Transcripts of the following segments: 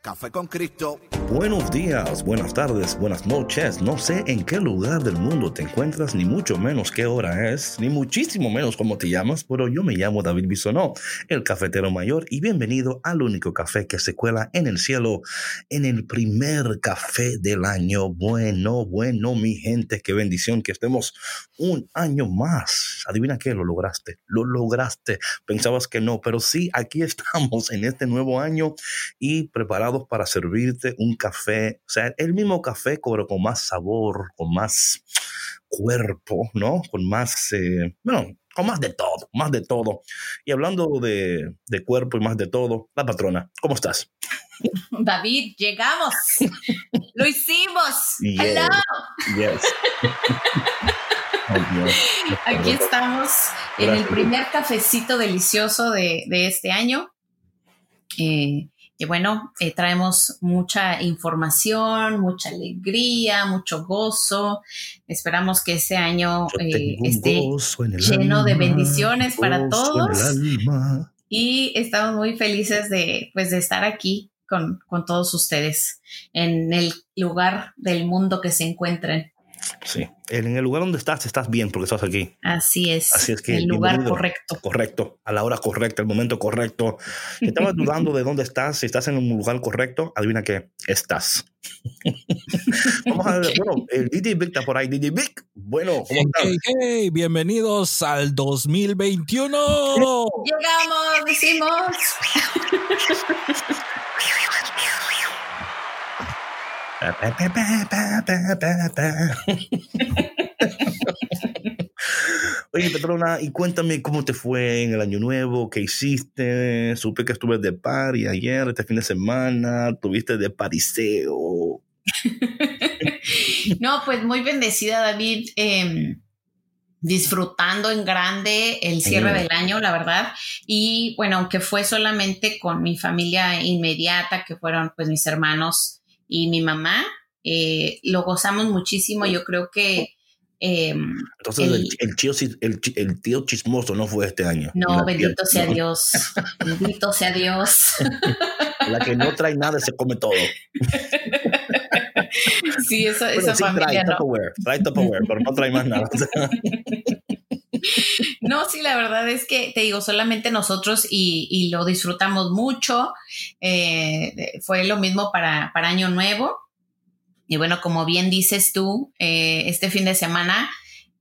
Café con Cristo. Buenos días, buenas tardes, buenas noches. No sé en qué lugar del mundo te encuentras, ni mucho menos qué hora es, ni muchísimo menos cómo te llamas, pero yo me llamo David Bisonó, el cafetero mayor, y bienvenido al único café que se cuela en el cielo, en el primer café del año. Bueno, bueno, mi gente, qué bendición que estemos un año más. Adivina qué, lo lograste, lo lograste. Pensabas que no, pero sí, aquí estamos en este nuevo año y preparados para servirte un café, o sea, el mismo café, pero con más sabor, con más cuerpo, ¿no? Con más, eh, bueno, con más de todo, más de todo. Y hablando de, de cuerpo y más de todo, la patrona, ¿cómo estás? David, llegamos. Lo hicimos. Yes, Hello. yes. Dios. Aquí estamos en el Gracias. primer cafecito delicioso de, de este año. Eh, que bueno, eh, traemos mucha información, mucha alegría, mucho gozo. Esperamos que este año eh, esté lleno de bendiciones para todos. y estamos muy felices de, pues, de estar aquí con, con todos ustedes en el lugar del mundo que se encuentren. Sí, en el lugar donde estás, estás bien porque estás aquí. Así es, Así es que el lugar correcto. Correcto, a la hora correcta, el momento correcto. Si estabas dudando de dónde estás, si estás en un lugar correcto, adivina qué, estás. Vamos a ver, bueno, el DJ Vic está por ahí. DJ Vic, bueno, ¿cómo estás? Hey, hey, bienvenidos al 2021. Llegamos, decimos. Oye, Petrona, y cuéntame cómo te fue en el año nuevo, qué hiciste. Supe que estuve de party ayer, este fin de semana, tuviste de pariseo. No, pues muy bendecida, David. eh, disfrutando en grande el cierre del año, la verdad. Y bueno, aunque fue solamente con mi familia inmediata, que fueron pues mis hermanos y mi mamá, eh, lo gozamos muchísimo. Yo creo que eh, Entonces, el, El- el tío, el, chismoso no fue este año. no, bendito sea no, Dios, bendito sea Dios. La que no trae nada se come todo. Sí, eso, Bueno, esa sí familia trae no. Tupperware, trae Tupperware, pero no trae más nada. No, sí, la verdad es que te digo, solamente nosotros y, y lo disfrutamos mucho. Eh, fue lo mismo para, para Año Nuevo. Y bueno, como bien dices tú, eh, este fin de semana,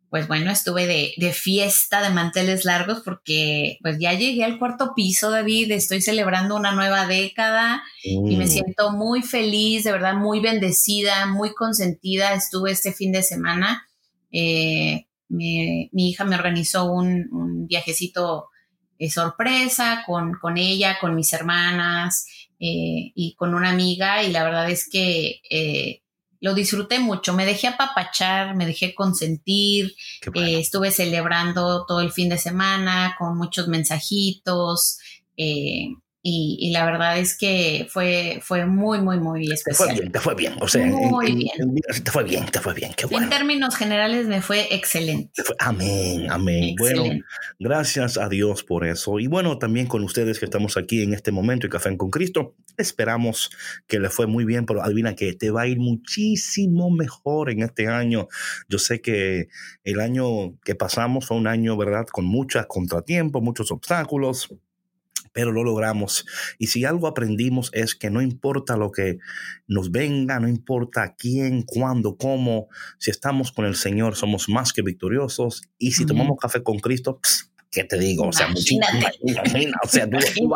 pues bueno, estuve de, de fiesta de manteles largos porque pues ya llegué al cuarto piso, David, estoy celebrando una nueva década y me Mm, siento muy feliz, de verdad, muy bendecida, muy consentida. Estuve este fin de semana. eh, me- mi hija me organizó un, un viajecito eh, sorpresa con, con ella, con mis hermanas eh, y con una amiga y la verdad es que eh, lo disfruté mucho. Me dejé apapachar, me dejé consentir. bueno. Estuve celebrando todo el fin de semana con muchos mensajitos y, y la verdad es que fue, fue muy, muy, muy Te fue especial. bien, te fue bien. O sea, en- Muy en- bien. en- te fue bien, te fue bien. Qué En bueno. términos generales me fue excelente. Te fue- Amén, amén. Bueno, excelente. Gracias a Dios por eso. Y bueno, también con ustedes que estamos aquí en este momento y Café con Cristo, esperamos que le fue muy bien, pero adivina que te va a ir muchísimo mejor en este año. Yo sé que el año que pasamos fue un año, ¿verdad? Con muchos contratiempos, muchos obstáculos, pero lo logramos. Y si algo aprendimos es que no importa lo que nos venga, no importa quién, cuándo, cómo, si estamos con el Señor somos más que victoriosos y si tomamos café con Cristo, pss, ¿qué te digo? O sea, o sea, tú,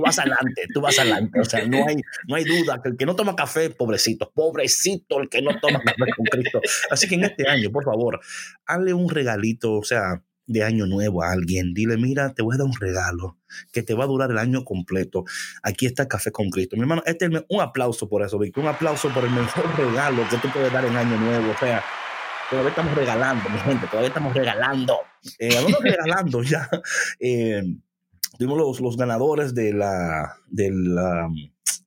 vas, adelante, tú vas adelante. O sea, no hay, no hay duda que el que no toma café, pobrecito, pobrecito el que no toma café con Cristo. Así que en este año, por favor, hazle un regalito, o sea, de año nuevo a alguien. Dile, mira, te voy a dar un regalo que te va a durar el año completo. Aquí está Café con Cristo. Mi hermano, este es un aplauso por eso, Víctor. Un aplauso por el mejor regalo que tú puedes dar en año nuevo. O sea, todavía estamos regalando, mi gente, todavía estamos regalando. Eh, regalando ya. Eh, tuvimos los, los ganadores de la, de la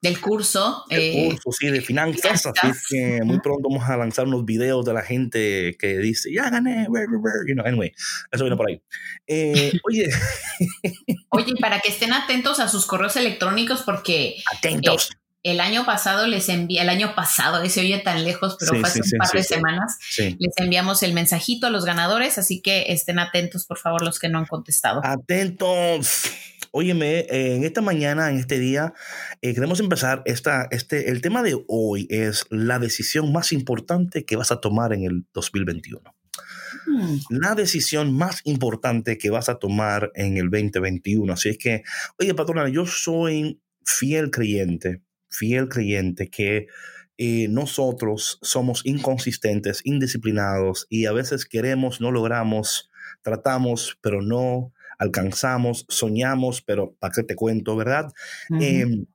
del curso. El eh, curso, sí, de finanzas. Así que muy pronto vamos a lanzar unos videos de la gente que dice, ya gané, you know, anyway, eso viene por ahí. Eh, oye. oye, para que estén atentos a sus correos electrónicos porque... Atentos. Eh, el año pasado les envié, el año pasado, ese oye tan lejos, pero fue hace un par de semanas, les enviamos el mensajito a los ganadores, así que estén atentos, por favor, los que no han contestado. Atentos. Óyeme, en esta mañana, en este día, eh, queremos empezar esta, este, el tema de hoy es la decisión más importante que vas a tomar en el 2021. Hmm. La decisión más importante que vas a tomar en el 2021. Así es que, oye, patrona, yo soy fiel creyente, fiel creyente que eh, nosotros somos inconsistentes, indisciplinados y a veces queremos, no logramos, tratamos, pero no alcanzamos, soñamos, pero ¿para qué te cuento, verdad? Em,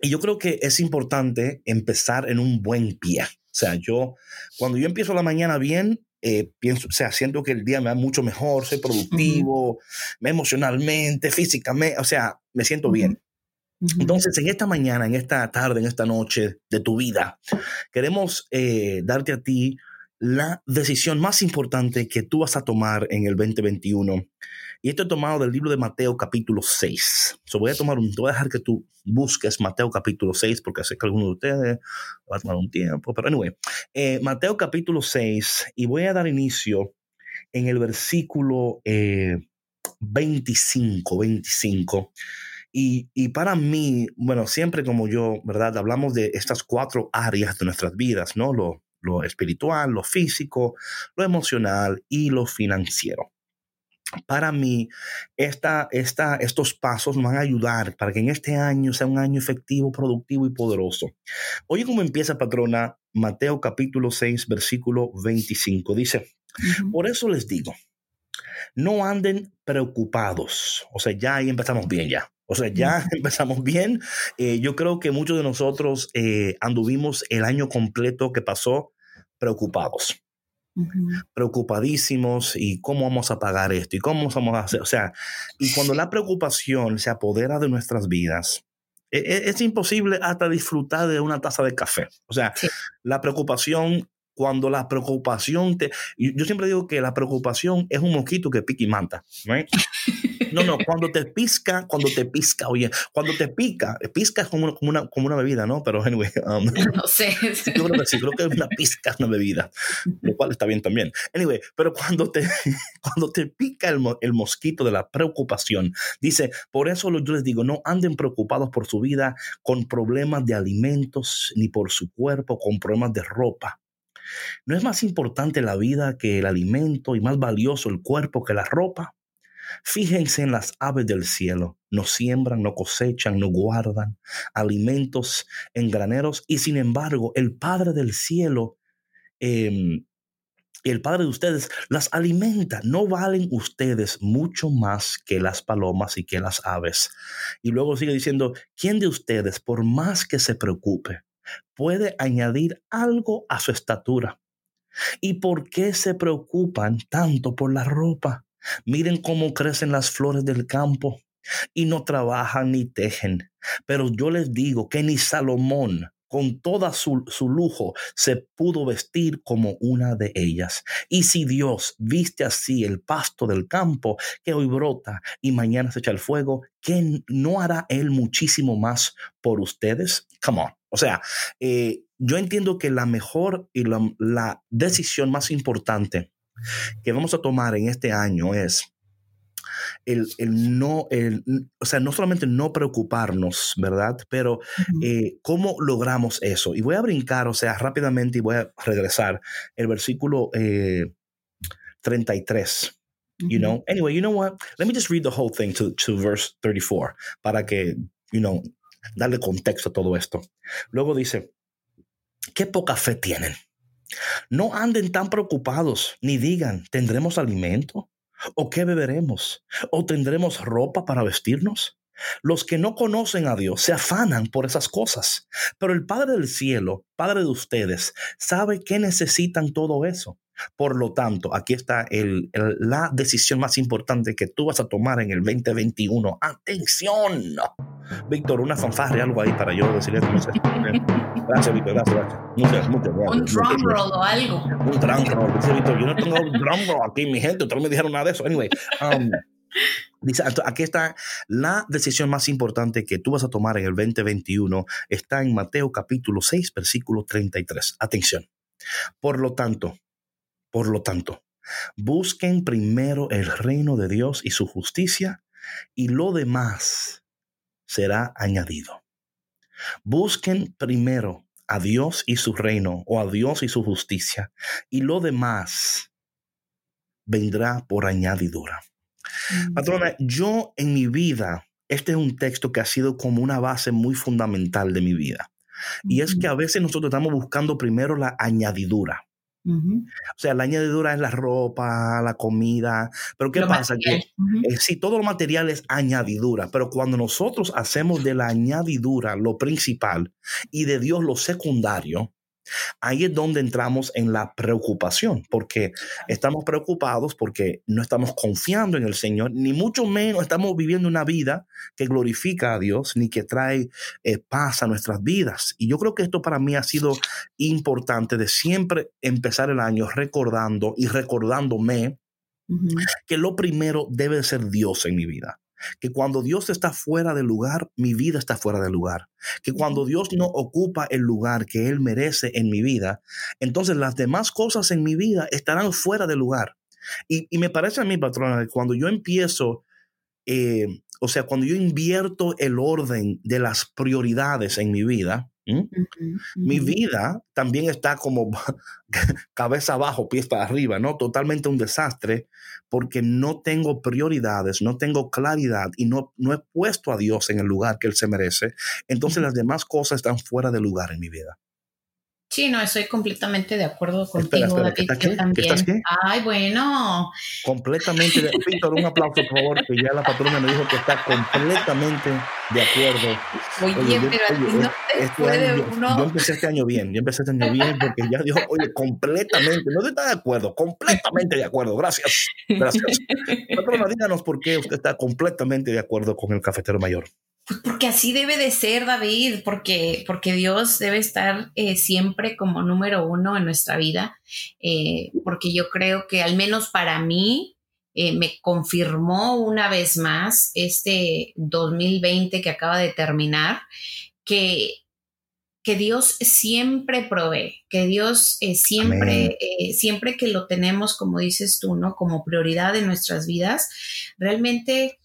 y yo creo que es importante empezar en un buen pie. O sea, yo, cuando yo empiezo la mañana bien, eh, pienso, o sea, siento que el día me va mucho mejor, soy productivo, emocionalmente, físicamente, o sea, me siento bien. Entonces, en esta mañana, en esta tarde, en esta noche de tu vida, queremos eh, darte a ti la decisión más importante que tú vas a tomar en el 2021 y esto he tomado del libro de Mateo capítulo 6. So voy a tomar un, voy a dejar que tú busques Mateo capítulo 6 porque sé que alguno de ustedes va a tomar un tiempo. Pero anyway, eh, Mateo capítulo 6 y voy a dar inicio en el versículo 25, eh, 25. Y, y, para mí, bueno, siempre como yo, ¿verdad? Hablamos de estas cuatro áreas de nuestras vidas, ¿no? Lo, lo espiritual, lo físico, lo emocional y lo financiero para mí, esta, esta, estos pasos van a ayudar para que en este año sea un año efectivo, productivo y poderoso. Oye cómo empieza, patrona, Mateo capítulo 6, versículo 25. Dice, por eso les digo, no anden preocupados. O sea, ya ahí empezamos bien ya. O sea, ya empezamos bien. Eh, yo creo que muchos de nosotros eh, anduvimos el año completo que pasó preocupados preocupadísimos y cómo vamos a pagar esto y cómo vamos a hacer. O sea, y cuando la preocupación se apodera de nuestras vidas, e, e, es, imposible hasta disfrutar de una taza de café. O sea, la preocupación cuando la preocupación te... Yo siempre digo que la preocupación es un mosquito que pica y mata. No, no, cuando te pisca, cuando te pisca, oye, cuando te pica, pisca es como una, como una, bebida, ¿no? Pero, anyway. Um, no sé. Yo creo que sí, creo que una pisca es una bebida, lo cual está bien también. Anyway, pero cuando te, cuando te pica el, el mosquito de la preocupación, dice, por eso yo les digo, no anden preocupados por su vida con problemas de alimentos, ni por su cuerpo con problemas de ropa. ¿No es más importante la vida que el alimento y más valioso el cuerpo que la ropa? Fíjense en las aves del cielo. No siembran, no cosechan, no guardan alimentos en graneros y sin embargo el Padre del cielo, em, el Padre de ustedes, las alimenta. ¿No valen ustedes mucho más que las palomas y que las aves? Y luego sigue diciendo, ¿quién de ustedes, por más que se preocupe, puede añadir algo a su estatura. ¿Y por qué se preocupan tanto por la ropa? Miren cómo crecen las flores del campo y no trabajan ni tejen. Pero yo les digo que ni Salomón, con toda su, su, lujo, se pudo vestir como una de ellas. Y si Dios viste así el pasto del campo, que hoy brota y mañana se echa el fuego, ¿qué no hará Él muchísimo más por ustedes? Come on. O sea, eh, yo entiendo que la mejor y la, decisión más importante que vamos a tomar en este año es el, no, el, o sea, no solamente no preocuparnos, ¿verdad? Pero eh, ¿cómo logramos eso? Y voy a brincar, o sea, rápidamente y voy a regresar el versículo 33. Eh, You know. Anyway, you know what? Let me just read the whole thing to, to verse 34 para que, you know, darle contexto a todo esto. Luego dice, qué poca fe tienen. No anden tan preocupados, ni digan, ¿tendremos alimento? ¿O qué beberemos? ¿O tendremos ropa para vestirnos? Los que no conocen a Dios se afanan por esas cosas, pero el Padre del Cielo, Padre de ustedes, sabe que necesitan todo eso. Por lo tanto, aquí está la decisión más importante que tú vas a tomar en el 2021. ¡Atención! Víctor, una fanfarria, algo ahí para yo decirle Gracias, Víctor, gracias, Muchas, muchas gracias. Un drum roll o algo. Un drum roll. Dice Víctor, yo no tengo un drum roll aquí, mi gente. Ustedes me dijeron nada de eso. Anyway, um, Dice, aquí está la decisión más importante que tú vas a tomar en el 2021. Está en Mateo capítulo 6, versículo 33. Atención. Por lo tanto, por lo tanto, busquen primero el reino de Dios y su justicia y lo demás será añadido. Busquen primero a Dios y su reino o a Dios y su justicia y lo demás vendrá por añadidura. Mm. Patrona, yo en mi vida, este es un texto que ha sido como una base muy fundamental de mi vida. Y es que a veces nosotros estamos buscando primero la añadidura. O sea, la añadidura es la ropa, la comida, pero ¿qué pasa? Que eh, sí, todo lo material es añadidura, pero cuando nosotros hacemos de la añadidura lo principal y de Dios lo secundario, Ahí es donde entramos en la preocupación, porque estamos preocupados porque no estamos confiando en el Señor, ni mucho menos estamos viviendo una vida que glorifica a Dios, ni que trae eh, paz a nuestras vidas. Y yo creo que esto para mí ha sido importante de siempre empezar el año recordando y recordándome que lo primero debe ser Dios en mi vida que cuando Dios está fuera del lugar, mi vida está fuera del lugar. Que cuando Dios no ocupa el lugar que Él merece en mi vida, entonces las demás cosas en mi vida estarán fuera del lugar. Y, me parece a mí, patrona, que cuando yo empiezo, eh, o sea, cuando yo invierto el orden de las prioridades en mi vida, mi vida también está como cabeza abajo, pies para arriba, ¿no? Totalmente un desastre porque no tengo prioridades, no tengo claridad y no, no he puesto a Dios en el lugar que Él se merece. Entonces las demás cosas están fuera de lugar en mi vida. Sí, no, estoy completamente de acuerdo contigo, David. ¿Estás qué? Ay, bueno. Completamente. De... Víctor, un aplauso, por favor, que ya la patrona me dijo que está completamente de acuerdo. Oye, pero a ti no te este puede uno. Yo empecé este año bien, yo empecé este año bien porque ya dijo, oye, completamente, no está de acuerdo, completamente de acuerdo. Gracias. Gracias. Patrona, díganos por qué usted está completamente de acuerdo con el cafetero mayor. Pues porque así debe de ser, David, porque, porque Dios debe estar eh, siempre como número uno en nuestra vida, eh, porque yo creo que al menos para mí eh, me confirmó una vez más este 2020 que acaba de terminar, que, que Dios siempre provee, que Dios siempre, siempre que lo tenemos, como dices tú, ¿no? Como prioridad en nuestras vidas, realmente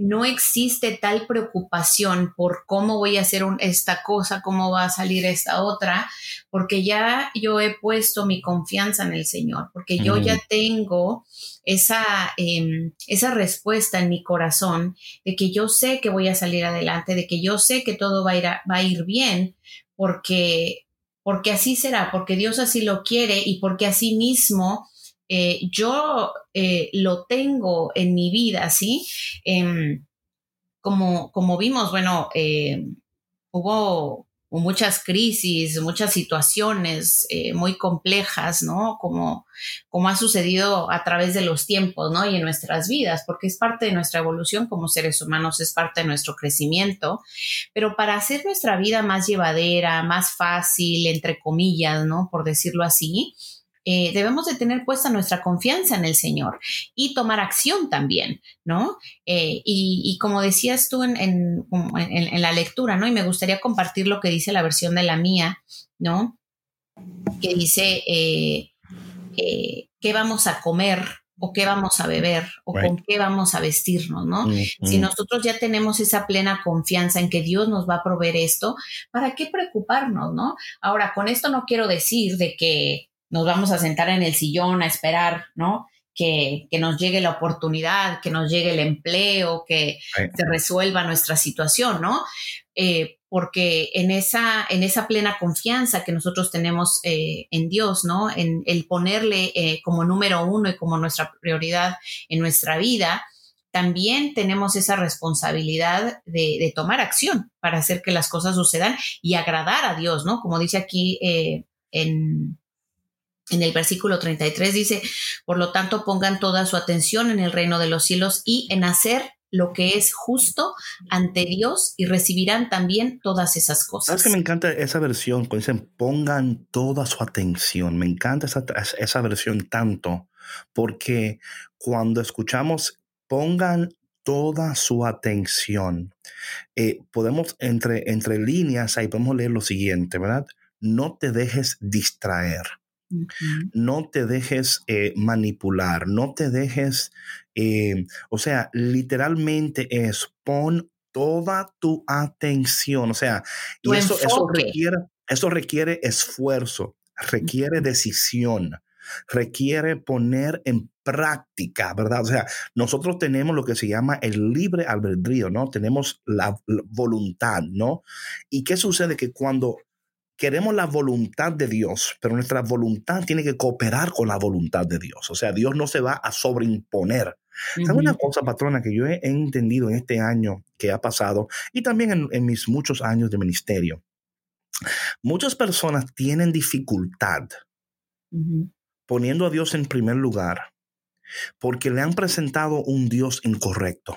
no existe tal preocupación por cómo voy a hacer esta cosa, cómo va a salir esta otra, porque ya yo he puesto mi confianza en el Señor, porque yo ya tengo esa, em, esa respuesta en mi corazón de que yo sé que voy a salir adelante, de que yo sé que todo va a ir, va a ir bien, porque, porque así será, porque Dios así lo quiere y porque así mismo eh, yo eh, lo tengo en mi vida, ¿sí? Em, como, como vimos, bueno, eh, hubo muchas crisis, muchas situaciones muy complejas, ¿no? Como, como ha sucedido a través de los tiempos, ¿no? Y en nuestras vidas, porque es parte de nuestra evolución como seres humanos, es parte de nuestro crecimiento, pero para hacer nuestra vida más llevadera, más fácil, entre comillas, ¿no? Por decirlo así, eh, debemos de tener puesta nuestra confianza en el Señor y tomar acción también, ¿no? Eh, y, como decías tú en, la lectura, ¿no? Y me gustaría compartir lo que dice la versión de la mía, ¿no? Que dice, eh, ¿qué vamos a comer? o qué vamos a beber o con qué vamos a vestirnos, ¿no? Si nosotros ya tenemos esa plena confianza en que Dios nos va a proveer esto, ¿para qué preocuparnos, no? Ahora, con esto no quiero decir de que nos vamos a sentar en el sillón a esperar, ¿no? que, nos llegue la oportunidad, que nos llegue el empleo, que se resuelva nuestra situación, ¿no? Eh, porque en esa, en esa plena confianza que nosotros tenemos eh, en Dios, ¿no? En el ponerle eh, como número uno y como nuestra prioridad en nuestra vida, también tenemos esa responsabilidad de, tomar acción para hacer que las cosas sucedan y agradar a Dios, ¿no? Como dice aquí en, en el versículo 33 dice, por lo tanto pongan toda su atención en el reino de los cielos y en hacer lo que es justo ante Dios y recibirán también todas esas cosas. ¿Sabes que me encanta esa versión? Cuando dicen pongan toda su atención. Me encanta esa, esa versión tanto porque cuando escuchamos pongan toda su atención, eh, podemos entre, entre líneas ahí podemos leer lo siguiente, ¿verdad? No te dejes distraer. No te dejes eh, manipular, no te dejes, eh, o sea, literalmente es pon toda tu atención, o sea, y eso, eso, requiere, eso requiere esfuerzo, requiere decisión, requiere poner en práctica, ¿verdad? O sea, nosotros tenemos lo que se llama el libre albedrío, ¿no? Tenemos la voluntad, ¿no? ¿Y qué sucede? Que cuando queremos la voluntad de Dios, pero nuestra voluntad tiene que cooperar con la voluntad de Dios. O sea, Dios no se va a sobreimponer. ¿Sabe una cosa, patrona, que yo he, entendido en este año que ha pasado y también en, mis muchos años de ministerio? Muchas personas tienen dificultad poniendo a Dios en primer lugar porque le han presentado un Dios incorrecto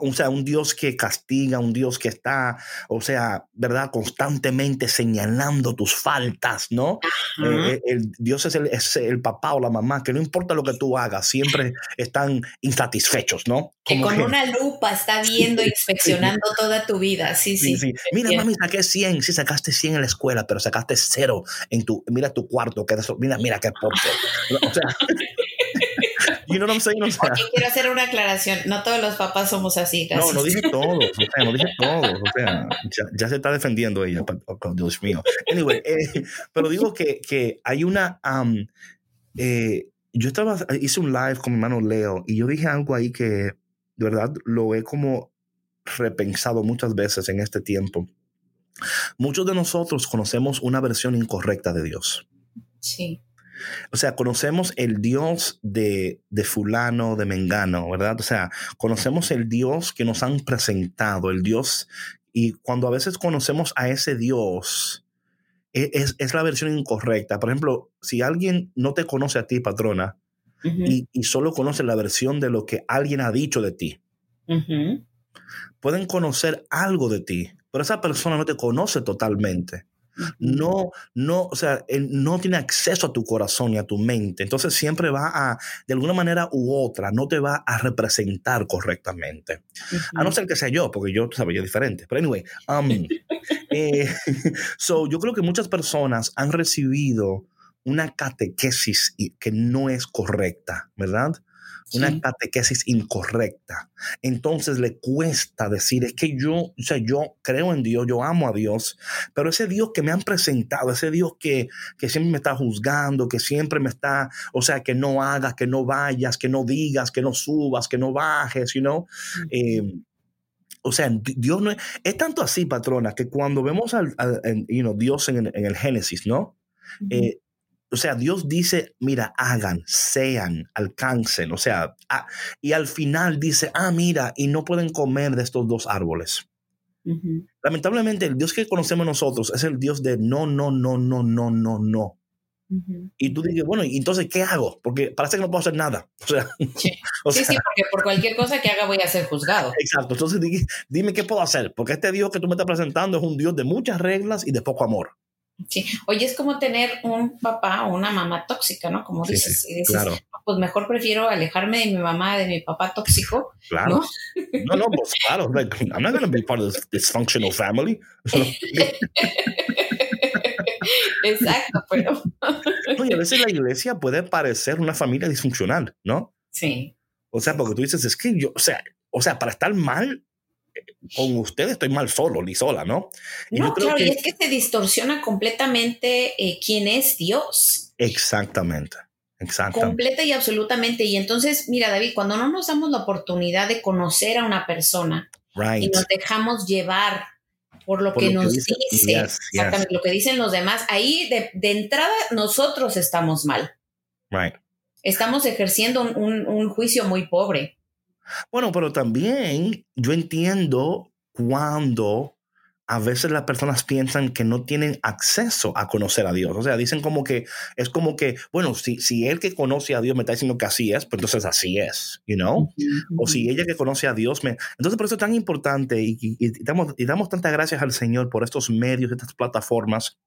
o sea, un Dios que castiga, un Dios que está, o sea, ¿verdad? Constantemente señalando tus faltas, ¿no? Eh, eh, el Dios es el, es el, papá o la mamá, que no importa lo que tú hagas, siempre están insatisfechos, ¿no? que con una lupa está viendo, inspeccionando toda tu vida, sí, sí. sí, Mira, mami, saqué 100, sí, sacaste 100 en la escuela, pero sacaste cero en tu, mira tu cuarto, que mira, mira qué porte. O sea... You know what I'm saying? quiero hacer una aclaración. No todos los papás somos así. No, no dije todos. O sea, no dije todos. O sea, ya, se está defendiendo ella. Oh, Dios mío. Anyway, eh, pero digo que, que hay una. Um, eh, yo estaba, hice un live con mi hermano Leo y yo dije algo ahí que de verdad lo he como repensado muchas veces en este tiempo. Muchos de nosotros conocemos una versión incorrecta de Dios. Sí. O sea, conocemos el Dios de, de, fulano, de mengano, ¿verdad? O sea, conocemos el Dios que nos han presentado, el Dios, y cuando a veces conocemos a ese Dios, e, es, es, la versión incorrecta. Por ejemplo, si alguien no te conoce a ti, patrona, y, y, solo conoce la versión de lo que alguien ha dicho de ti, pueden conocer algo de ti, pero esa persona no te conoce totalmente no, no, o sea, él no tiene acceso a tu corazón y a tu mente. Entonces siempre va a, de alguna manera u otra, no te va a representar correctamente. A no ser que sea yo, porque yo, sabes, yo diferente. Pero anyway, um, eh, so yo creo que muchas personas han recibido una catequesis que no es correcta, ¿verdad? Una catequesis incorrecta. Entonces le cuesta decir, es que yo, o sea, yo creo en Dios, yo amo a Dios, pero ese Dios que me han presentado, ese Dios que, que siempre me está juzgando, que siempre me está, o sea, que no hagas, que no vayas, que no digas, que no subas, que no bajes, you know. Em, o sea, Dios no es, es, tanto así, patrona, que cuando vemos al, you know, Dios en, en, el Génesis, ¿no? O sea, Dios dice, mira, hagan, sean, alcancen. O sea, y al final dice, ah, mira, y no pueden comer de estos dos árboles. Lamentablemente, el Dios que conocemos nosotros es el Dios de no, no, no, no, no, no, no. Y tú dices, bueno, ¿y entonces qué hago? Porque parece que no puedo hacer nada. O sea, sí, sí, porque por cualquier cosa que haga voy a ser juzgado. Exacto. Entonces dime qué puedo hacer, porque este Dios que tú me estás presentando es un Dios de muchas reglas y de poco amor. Sí, oye, es como tener un papá o una mamá tóxica, ¿no? Como dices, y dices, pues mejor prefiero alejarme de mi mamá, de mi papá tóxico. Claro. No, no, pues claro. I'm not going to be part of this dysfunctional family. Exacto, pero. Oye, a veces la iglesia puede parecer una familia disfuncional, ¿no? Sí. O sea, porque tú dices, es que yo, o sea, o sea, para estar mal, con ustedes estoy mal solo, ni sola, ¿no? no, claro, y es que se distorsiona completamente eh, quién es Dios. Exactamente. Exacto. Completa y absolutamente. Y entonces, mira, David, cuando no nos damos la oportunidad de conocer a una persona Right. y nos dejamos llevar por lo Por que lo que nos dice- dice, yes, exactamente, lo que dicen los demás, ahí de, de entrada nosotros estamos mal. Right. Estamos ejerciendo un, un- un juicio muy pobre. Bueno, pero también yo entiendo cuando a veces las personas piensan que no tienen acceso a conocer a Dios. O sea, dicen como que es como que, bueno, si, si él que conoce a Dios me está diciendo que así es, pues entonces así es, you know? O si ella que conoce a Dios me... Entonces por eso es tan importante y, y- y damos, y damos tantas gracias al Señor por estos medios, estas plataformas,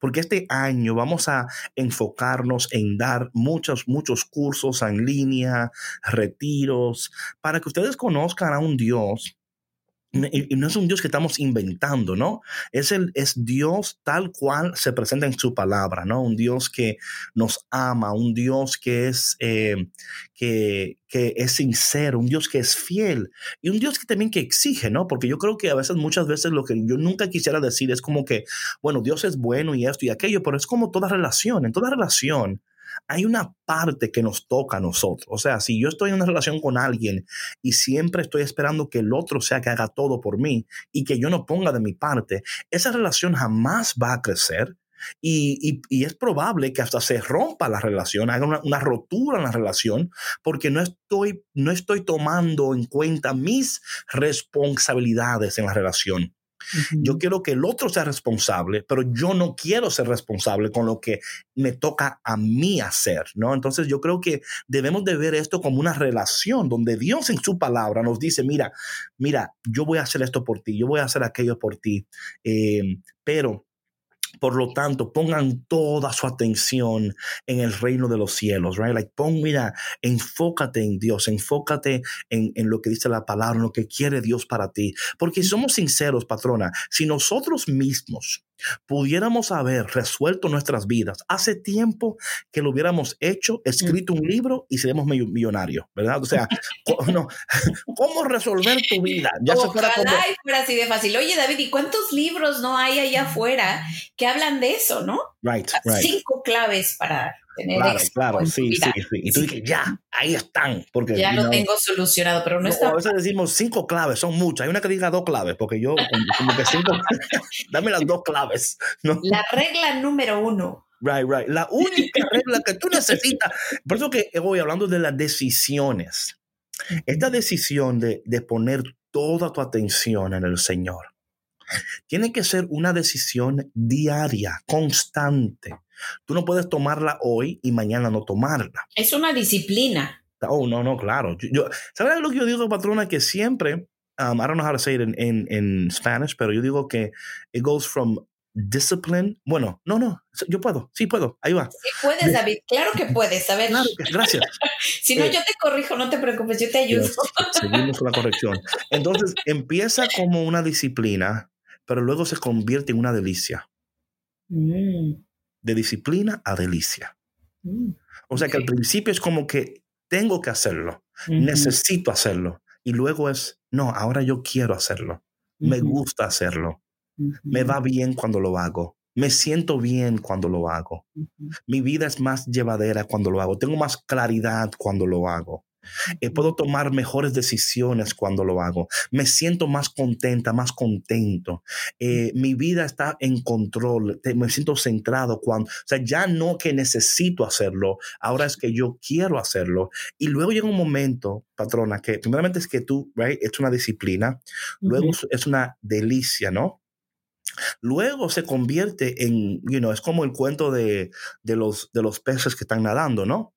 porque este año vamos a enfocarnos en dar muchos, muchos cursos en línea, retiros, para que ustedes conozcan a un Dios. Y, no es un Dios que estamos inventando, ¿no? Es, el, es Dios tal cual se presenta en su palabra, ¿no? Un Dios que nos ama, un Dios que es, eh, que, que es sincero, un Dios que es fiel y un Dios que también que exige, ¿no? Porque yo creo que a veces, muchas veces lo que yo nunca quisiera decir es como que, bueno, Dios es bueno y esto y aquello, pero es como toda relación, en toda relación hay una parte que nos toca a nosotros. O sea, si yo estoy en una relación con alguien y siempre estoy esperando que el otro sea que haga todo por mí y que yo no ponga de mi parte, esa relación jamás va a crecer. Y, y- y es probable que hasta se rompa la relación, haga una, una rotura en la relación, porque no estoy, no estoy tomando en cuenta mis responsabilidades en la relación. Yo quiero que el otro sea responsable, pero yo no quiero ser responsable con lo que me toca a mí hacer, ¿no? Entonces yo creo que debemos de ver esto como una relación donde Dios en su palabra nos dice, mira, mira, yo voy a hacer esto por ti, yo voy a hacer aquello por ti, eh, pero por lo tanto, pongan toda su atención en el reino de los cielos, right? Like, pon, mira, enfócate en Dios, enfócate en, en lo que dice la palabra, en lo que quiere Dios para ti. Porque si somos sinceros, patrona, si nosotros mismos pudiéramos haber resuelto nuestras vidas hace tiempo que lo hubiéramos hecho, escrito un libro y seríamos millo- millonarios, ¿verdad? O sea, no, ¿cómo resolver tu vida? Ya se fuera Ojalá como- y fuera así de fácil. Oye, David, ¿y cuántos libros no hay allá afuera que hablan de eso, no? Right, right. Cinco claves para tener Claro, éxito claro, sí, sí, sí. Y tú dices, ya, ahí están. Porque Ya lo tengo solucionado, pero no no, está. a veces decimos cinco claves, son muchas. Hay una que diga dos claves, porque yo, como, que cinco, dame las dos claves. ¿no? La regla número uno. Right, right. La única regla que tú necesitas. Por eso que voy hablando de las decisiones. Esta decisión de, de poner toda tu atención en el Señor tiene que ser una decisión diaria, constante. Tú no puedes tomarla hoy y mañana no tomarla. Es una disciplina. Oh, no, no, claro. Yo, yo- ¿Sabes lo que yo digo, patrona? Que siempre, um, I don't know how to say it in, in, in Spanish, pero yo digo que it goes from discipline. Bueno, no, no, yo puedo, sí puedo, ahí va. Sí puedes, David. Claro que puedes. A ver, Claro, que- gracias. si no, eh, yo te corrijo, no te preocupes, yo te ayudo. Yes, seguimos con la corrección. Entonces, empieza como una disciplina, pero luego se convierte en una delicia. Mm, De disciplina a delicia. mm, O sea que al principio es como que tengo que hacerlo, necesito hacerlo. Y luego es, no, ahora yo quiero hacerlo. Me gusta hacerlo. Me va bien cuando lo hago. Me siento bien cuando lo hago. Mi vida es más llevadera cuando lo hago. Tengo más claridad cuando lo hago. Eh, puedo tomar mejores decisiones cuando lo hago. Me siento más contenta, más contento. Eh, mi vida está en control. Te- me siento centrado cuando, o sea, ya no que necesito hacerlo. Ahora es que yo quiero hacerlo. Y luego llega un momento, patrona, que primeramente es que tú, right, es una disciplina. Luego ujú. es una delicia, ¿no? Luego se convierte en, you know, es como el cuento de, de los, de los peces que están nadando, ¿no?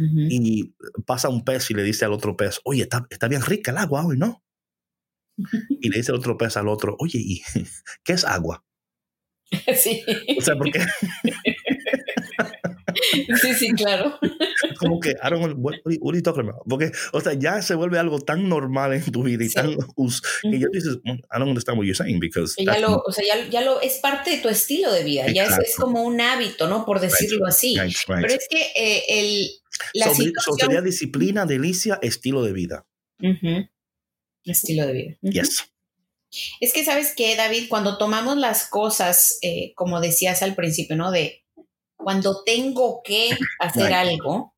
Y pasa un pez y le dice al otro pez, oye, está, está bien rica el agua hoy, ¿no? Y le dice el otro pez al otro, oye, ¿y qué es agua? Sí. O sea, porque sí, sí, claro. como que, I don't know, what, what are you talking about? Porque, o sea, ya se vuelve algo tan normal en tu vida y Sí. tan, us- que ya dices, "Mm, I don't understand what you're saying because Que ya lo, o sea, ya, ya lo es parte de tu estilo de vida, ya es, como un hábito, ¿no? Por decirlo así. right, right. Pero es que eh, el, la So, so situación... sería disciplina, delicia, estilo de vida. Estilo de vida. Yes. Es que, ¿sabes qué, David? Cuando tomamos las cosas, eh, como decías al principio, ¿no? De cuando tengo que hacer algo,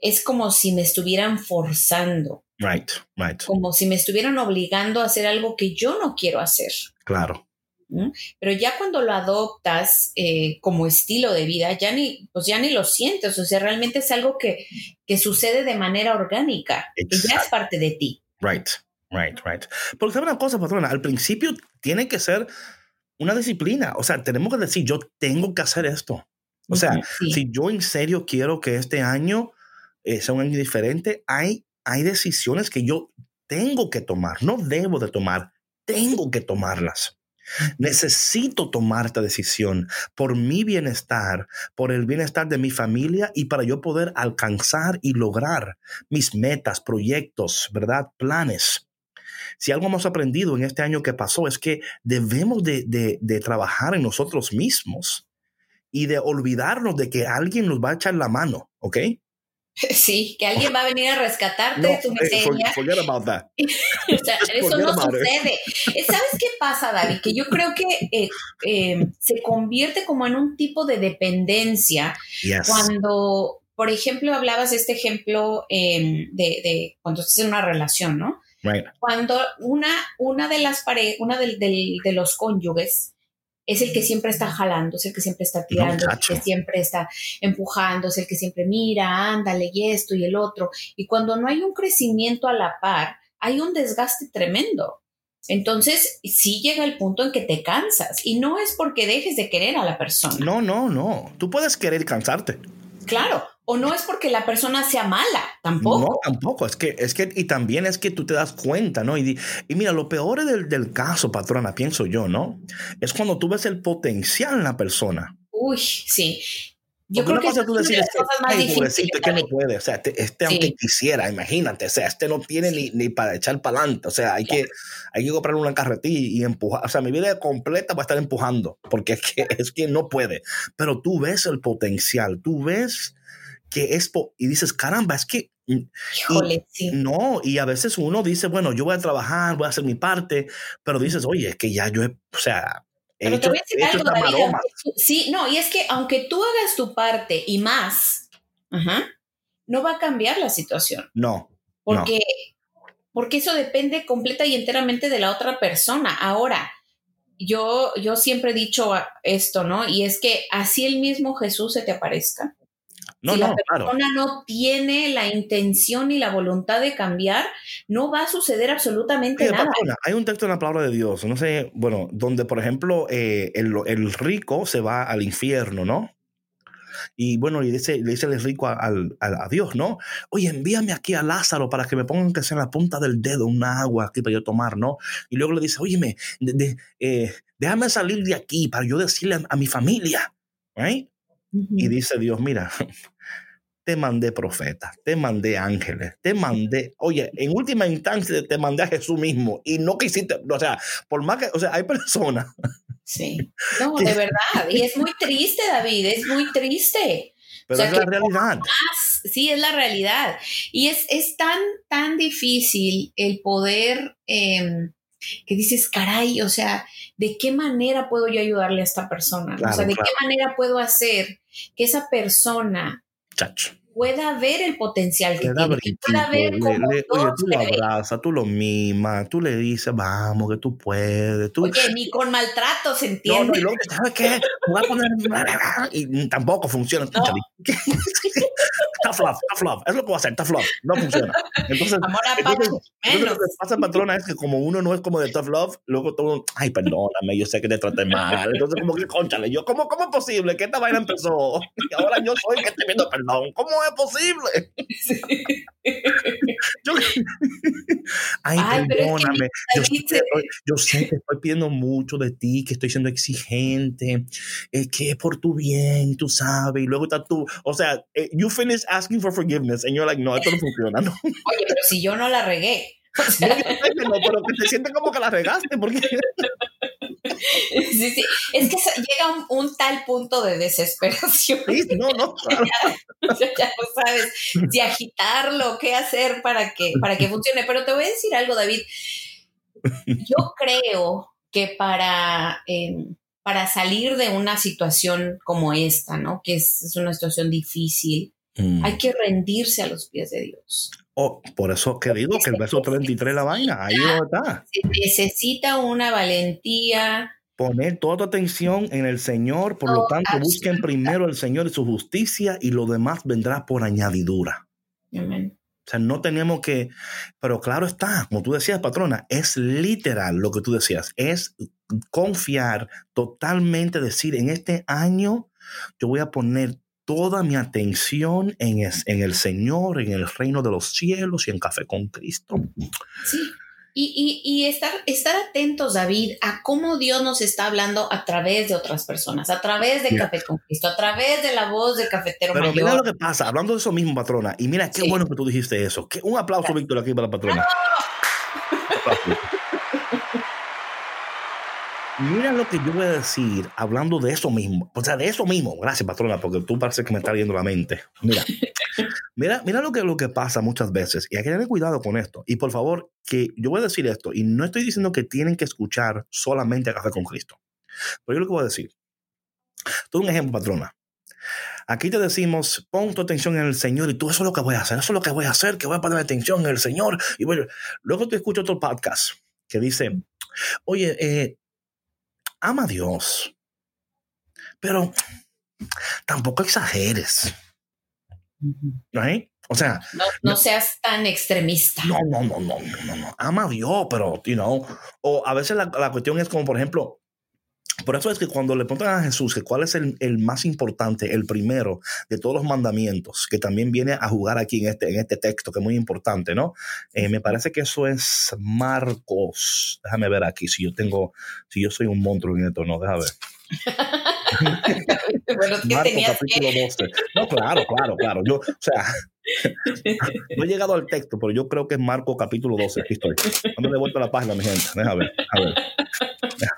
es como si me estuvieran forzando. Right, right. Como si me estuvieran obligando a hacer algo que yo no quiero hacer. Claro. Pero ya cuando lo adoptas eh, como estilo de vida, ya ni, pues ya ni lo sientes. O sea, realmente es algo que, que sucede de manera orgánica, que ya es parte de ti. Right, right, right. Porque sabe una cosa, patrona, al principio tiene que ser una disciplina. O sea, tenemos que decir, yo tengo que hacer esto. O sea, si yo en serio quiero que este año eh, sea un año diferente, hay, hay decisiones que yo tengo que tomar, no debo de tomar, tengo que tomarlas. Necesito tomar esta decisión por mi bienestar, por el bienestar de mi familia y para yo poder alcanzar y lograr mis metas, proyectos, ¿verdad? Planes. Si algo hemos aprendido en este año que pasó es que debemos de, de, trabajar en nosotros mismos y de olvidarnos de que alguien nos va a echar la mano, ¿ok? Sí, que alguien va a venir a rescatarte de tu eh, miseria. forget about that. o sea, eso no sucede. Eh, ¿Sabes qué pasa, David? Que yo creo que eh, se convierte como en un tipo de dependencia cuando, por ejemplo, hablabas de este ejemplo de, de, cuando estás en una relación, ¿no? Cuando una, una de las parejas, una de los cónyuges es el que siempre está jalando, es el que siempre está tirando, es el que siempre está empujando, es el que siempre mira, ándale y esto y el otro. Y cuando no hay un crecimiento a la par, hay un desgaste tremendo. Entonces, sí llega el punto en que te cansas y no es porque dejes de querer a la persona. No, no, no. Tú puedes querer cansarte. Claro, o no es porque la persona sea mala, tampoco. No, tampoco. Es que, es que, y también es que tú te das cuenta, ¿no? Y, y mira, lo peor del, del, caso, patrona, pienso yo, ¿no? Es cuando tú ves el potencial en la persona. Uy, sí. Yo creo que tú decir, es que, que no puede, o sea, este, este aunque quisiera, imagínate, o sea, este no tiene ni, ni, para echar para adelante, o sea, hay, que, hay que comprar una carretilla y empujar, o sea, mi vida completa va a estar empujando, porque es que, es que no puede, pero tú ves el potencial, tú ves que es, y dices, caramba, es que... Híjole, sí. No, y a veces uno dice, bueno, yo voy a trabajar, voy a hacer mi parte, pero dices, oye, es que ya yo, he, o sea, he hecho, algo, David, Sí, no, y es que aunque tú hagas tu parte y más, no va a cambiar la situación. No. Porque, porque eso depende completa y enteramente de la otra persona. Ahora, yo, yo siempre he dicho esto, ¿no? Y es que así el mismo Jesús se te aparezca, no, si no, la persona no tiene la intención y la voluntad de cambiar, no va a suceder absolutamente nada. hay un texto en la palabra de Dios, no sé, bueno, donde por ejemplo eh, el, rico se va al infierno, ¿no? Y bueno, le dice, le dice el rico a, Dios, ¿no? Oye, envíame aquí a Lázaro para que me pongan que sea en la punta del dedo una agua aquí para yo tomar, ¿no? Y luego le dice, óyeme, eh, déjame salir de aquí para yo decirle a, a mi familia, ¿right? Y dice Dios, mira, te mandé profetas, te mandé ángeles, te mandé, oye, en última instancia te mandé a Jesús mismo y no quisiste, o sea, por más que, o sea, hay personas. Sí, no, de verdad, y es muy triste, David, es muy triste. Pero es la realidad. sí, es la realidad. Y es, es tan, tan difícil el poder, em, que dices, caray, o sea, ¿de qué manera puedo yo ayudarle a esta persona? o sea, ¿de qué manera puedo hacer que esa persona pueda ver el potencial que tiene, que pueda ver cómo oye, tú lo abrazas, tú lo mimas, tú le dices, vamos, que tú puedes. Tú... Oye, ni con maltrato se entiende. No, no, y luego, ¿sabes qué? Voy a poner... Y tampoco funciona. No. tough love, tough love. Es lo que voy a hacer, tough love. No funciona. Entonces, Amor a entonces, entonces, lo que pasa, patrona, es que como uno no es como de tough love, luego todo, ay, perdóname, yo sé que te traté mal. Entonces, como que, conchale, yo, ¿cómo, ¿cómo es posible que esta vaina empezó? Y ahora yo soy el que estoy viendo perdón. ¿Cómo es posible? Sí. Yo, ay, ay, perdóname. yo, sé, yo, sé que estoy pidiendo mucho de ti, que estoy siendo exigente, es que es por tu bien, tú sabes, y luego está tú, o sea, eh, you finish asking for forgiveness and you're like, no, esto no funciona, ¿no? Oye, pero si yo no la regué. O sea... no, pero que te sientes como que la regaste, porque... Sí, sí. Es que llega un, un, tal punto de desesperación. Sí, no, no. Claro. Ya, ya, no sabes si agitarlo, qué hacer para que, para que funcione. Pero te voy a decir algo, David. Yo creo que para, eh, para salir de una situación como esta, ¿no? Que es, una situación difícil. Mm. Hay que rendirse a los pies de Dios. Oh, por eso que digo que el verso 33 la vaina, ahí está. Se necesita una valentía. Poner toda tu atención en el Señor, por lo tanto, busquen primero el Señor y su justicia y lo demás vendrá por añadidura. Amén. O sea, no tenemos que, pero claro está, como tú decías, patrona, es literal lo que tú decías, es confiar totalmente, decir, en este año yo voy a poner toda mi atención en, en el Señor, en el reino de los cielos y en Café con Cristo. Sí, y, estar, estar atentos, David, a cómo Dios nos está hablando a través de otras personas, a través de Café con Cristo, a través de la voz del cafetero Pero mira lo que pasa, hablando de eso mismo, patrona, y mira qué bueno que tú dijiste eso. un aplauso, Víctor, aquí para la patrona. Mira lo que yo voy a decir hablando de eso mismo. O sea, de eso mismo. Gracias, patrona, porque tú parece que me está viendo la mente. Mira, mira, mira lo que, lo que pasa muchas veces. Y hay que tener cuidado con esto. Y por favor, que yo voy a decir esto. Y no estoy diciendo que tienen que escuchar solamente a Café con Cristo. Pero yo lo que voy a decir. Todo un ejemplo, patrona. Aquí te decimos, pon tu atención en el Señor y tú eso es lo que voy a hacer, eso es lo que voy a hacer, que voy a poner atención en el Señor. Y bueno, luego te escucho otro podcast que dice, oye, eh, ama a Dios, pero tampoco exageres. O sea, no, seas tan extremista. No, no, no, no, no, no, Ama a Dios, pero, you know, o a veces la, la cuestión es como, por ejemplo, por eso es que cuando le preguntan a Jesús que cuál es el, el, más importante, el primero de todos los mandamientos, que también viene a jugar aquí en este, en este texto, que es muy importante, ¿no? Eh, me parece que eso es Marcos. Déjame ver aquí si yo tengo, si yo soy un monstruo en esto, no, déjame ver. bueno, Marcos capítulo 12. No, claro, claro, claro. Yo, o sea, no he llegado al texto, pero yo creo que es Marcos capítulo 12. Aquí estoy. Dame de vuelta la página, mi gente. Déjame ver. A ver.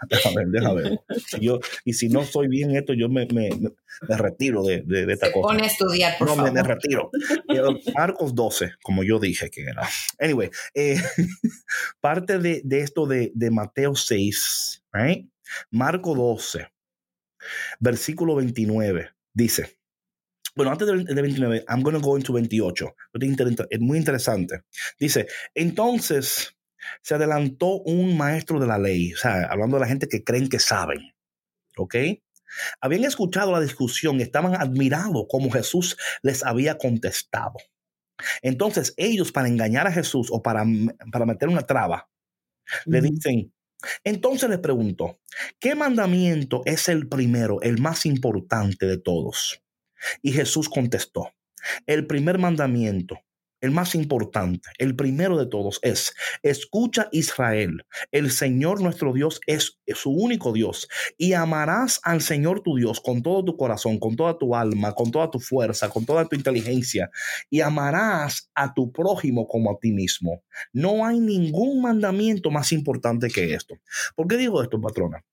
Déjame ver, déjame ver. yo, y si no soy bien esto, yo me, me, me retiro de, de, esta cosa. Pone a estudiar, por no, favor. Me, me, retiro. Marcos 12, como yo dije que era. Anyway, eh, parte de, de, esto de, de Mateo 6, right? Marco 12, versículo 29, dice. Bueno, antes del, 29, I'm going to go into 28. Es muy interesante. Dice, entonces se adelantó un maestro de la ley, o sea, hablando de la gente que creen que saben, ¿ok? Habían escuchado la discusión y estaban admirados como Jesús les había contestado. Entonces ellos, para engañar a Jesús o para, para meter una traba, le dicen, entonces le preguntó, ¿qué mandamiento es el primero, el más importante de todos? Y Jesús contestó, el primer mandamiento el más importante, el primero de todos es, escucha Israel, el Señor nuestro Dios es, su único Dios y amarás al Señor tu Dios con todo tu corazón, con toda tu alma, con toda tu fuerza, con toda tu inteligencia y amarás a tu prójimo como a ti mismo. No hay ningún mandamiento más importante que esto. ¿Por qué digo esto, patrona?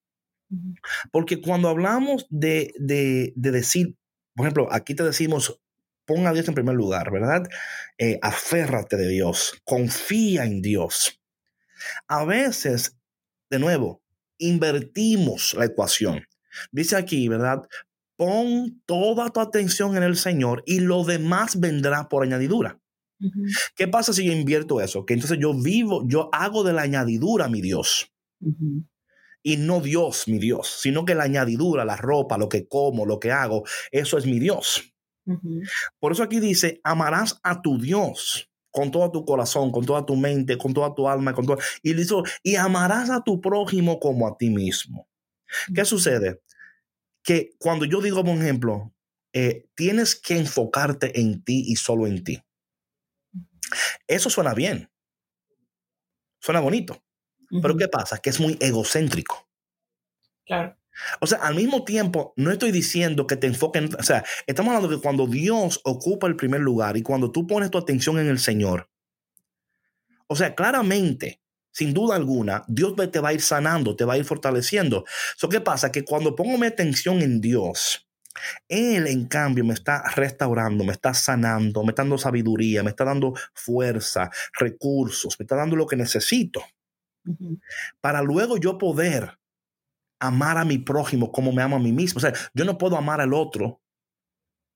Porque cuando hablamos de, de, de decir, por ejemplo, aquí te decimos, pon a Dios en primer lugar, ¿verdad? Eh, aférrate de Dios, confía en Dios. A veces, de nuevo, invertimos la ecuación. Dice aquí, ¿verdad? Pon toda tu atención en el Señor y lo demás vendrá por añadidura. ¿Qué pasa si yo invierto eso? Que entonces yo vivo, yo hago de la añadidura mi Dios. Y no Dios, mi Dios, sino que la añadidura, la ropa, lo que como, lo que hago, eso es mi Dios. Por eso aquí dice, amarás a tu Dios con todo tu corazón, con toda tu mente, con toda tu alma, con todo, y dice, y amarás a tu prójimo como a ti mismo. ¿Qué sucede? Que cuando yo digo, por ejemplo, eh, tienes que enfocarte en ti y solo en ti. Eso suena bien. Suena bonito. Pero ¿qué pasa? Que es muy egocéntrico. Claro. O sea, al mismo tiempo, no estoy diciendo que te enfoquen, o sea, estamos hablando de que cuando Dios ocupa el primer lugar y cuando tú pones tu atención en el Señor, o sea, claramente, sin duda alguna, Dios te va a ir sanando, te va a ir fortaleciendo. So, ¿Qué pasa? Que cuando pongo mi atención en Dios, Él, en cambio, me está restaurando, me está sanando, me está dando sabiduría, me está dando fuerza, recursos, me está dando lo que necesito. Para luego yo poder amar a mi prójimo como me amo a mí mismo. O sea, yo no puedo amar al otro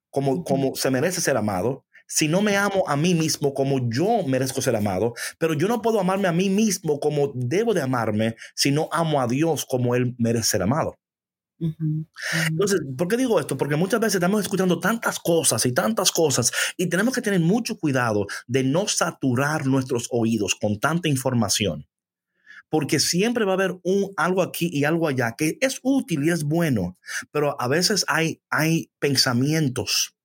como, como se merece ser amado si no me amo a mí mismo como yo merezco ser amado, pero yo no puedo amarme a mí mismo como debo de amarme si no amo a Dios como Él merece ser amado. Entonces, ¿por qué digo esto? Porque muchas veces estamos escuchando tantas cosas y tantas cosas y tenemos que tener mucho cuidado de no saturar nuestros oídos con tanta información. Porque siempre va a haber un, algo aquí y algo allá que es útil y es bueno, pero a veces hay, hay pensamientos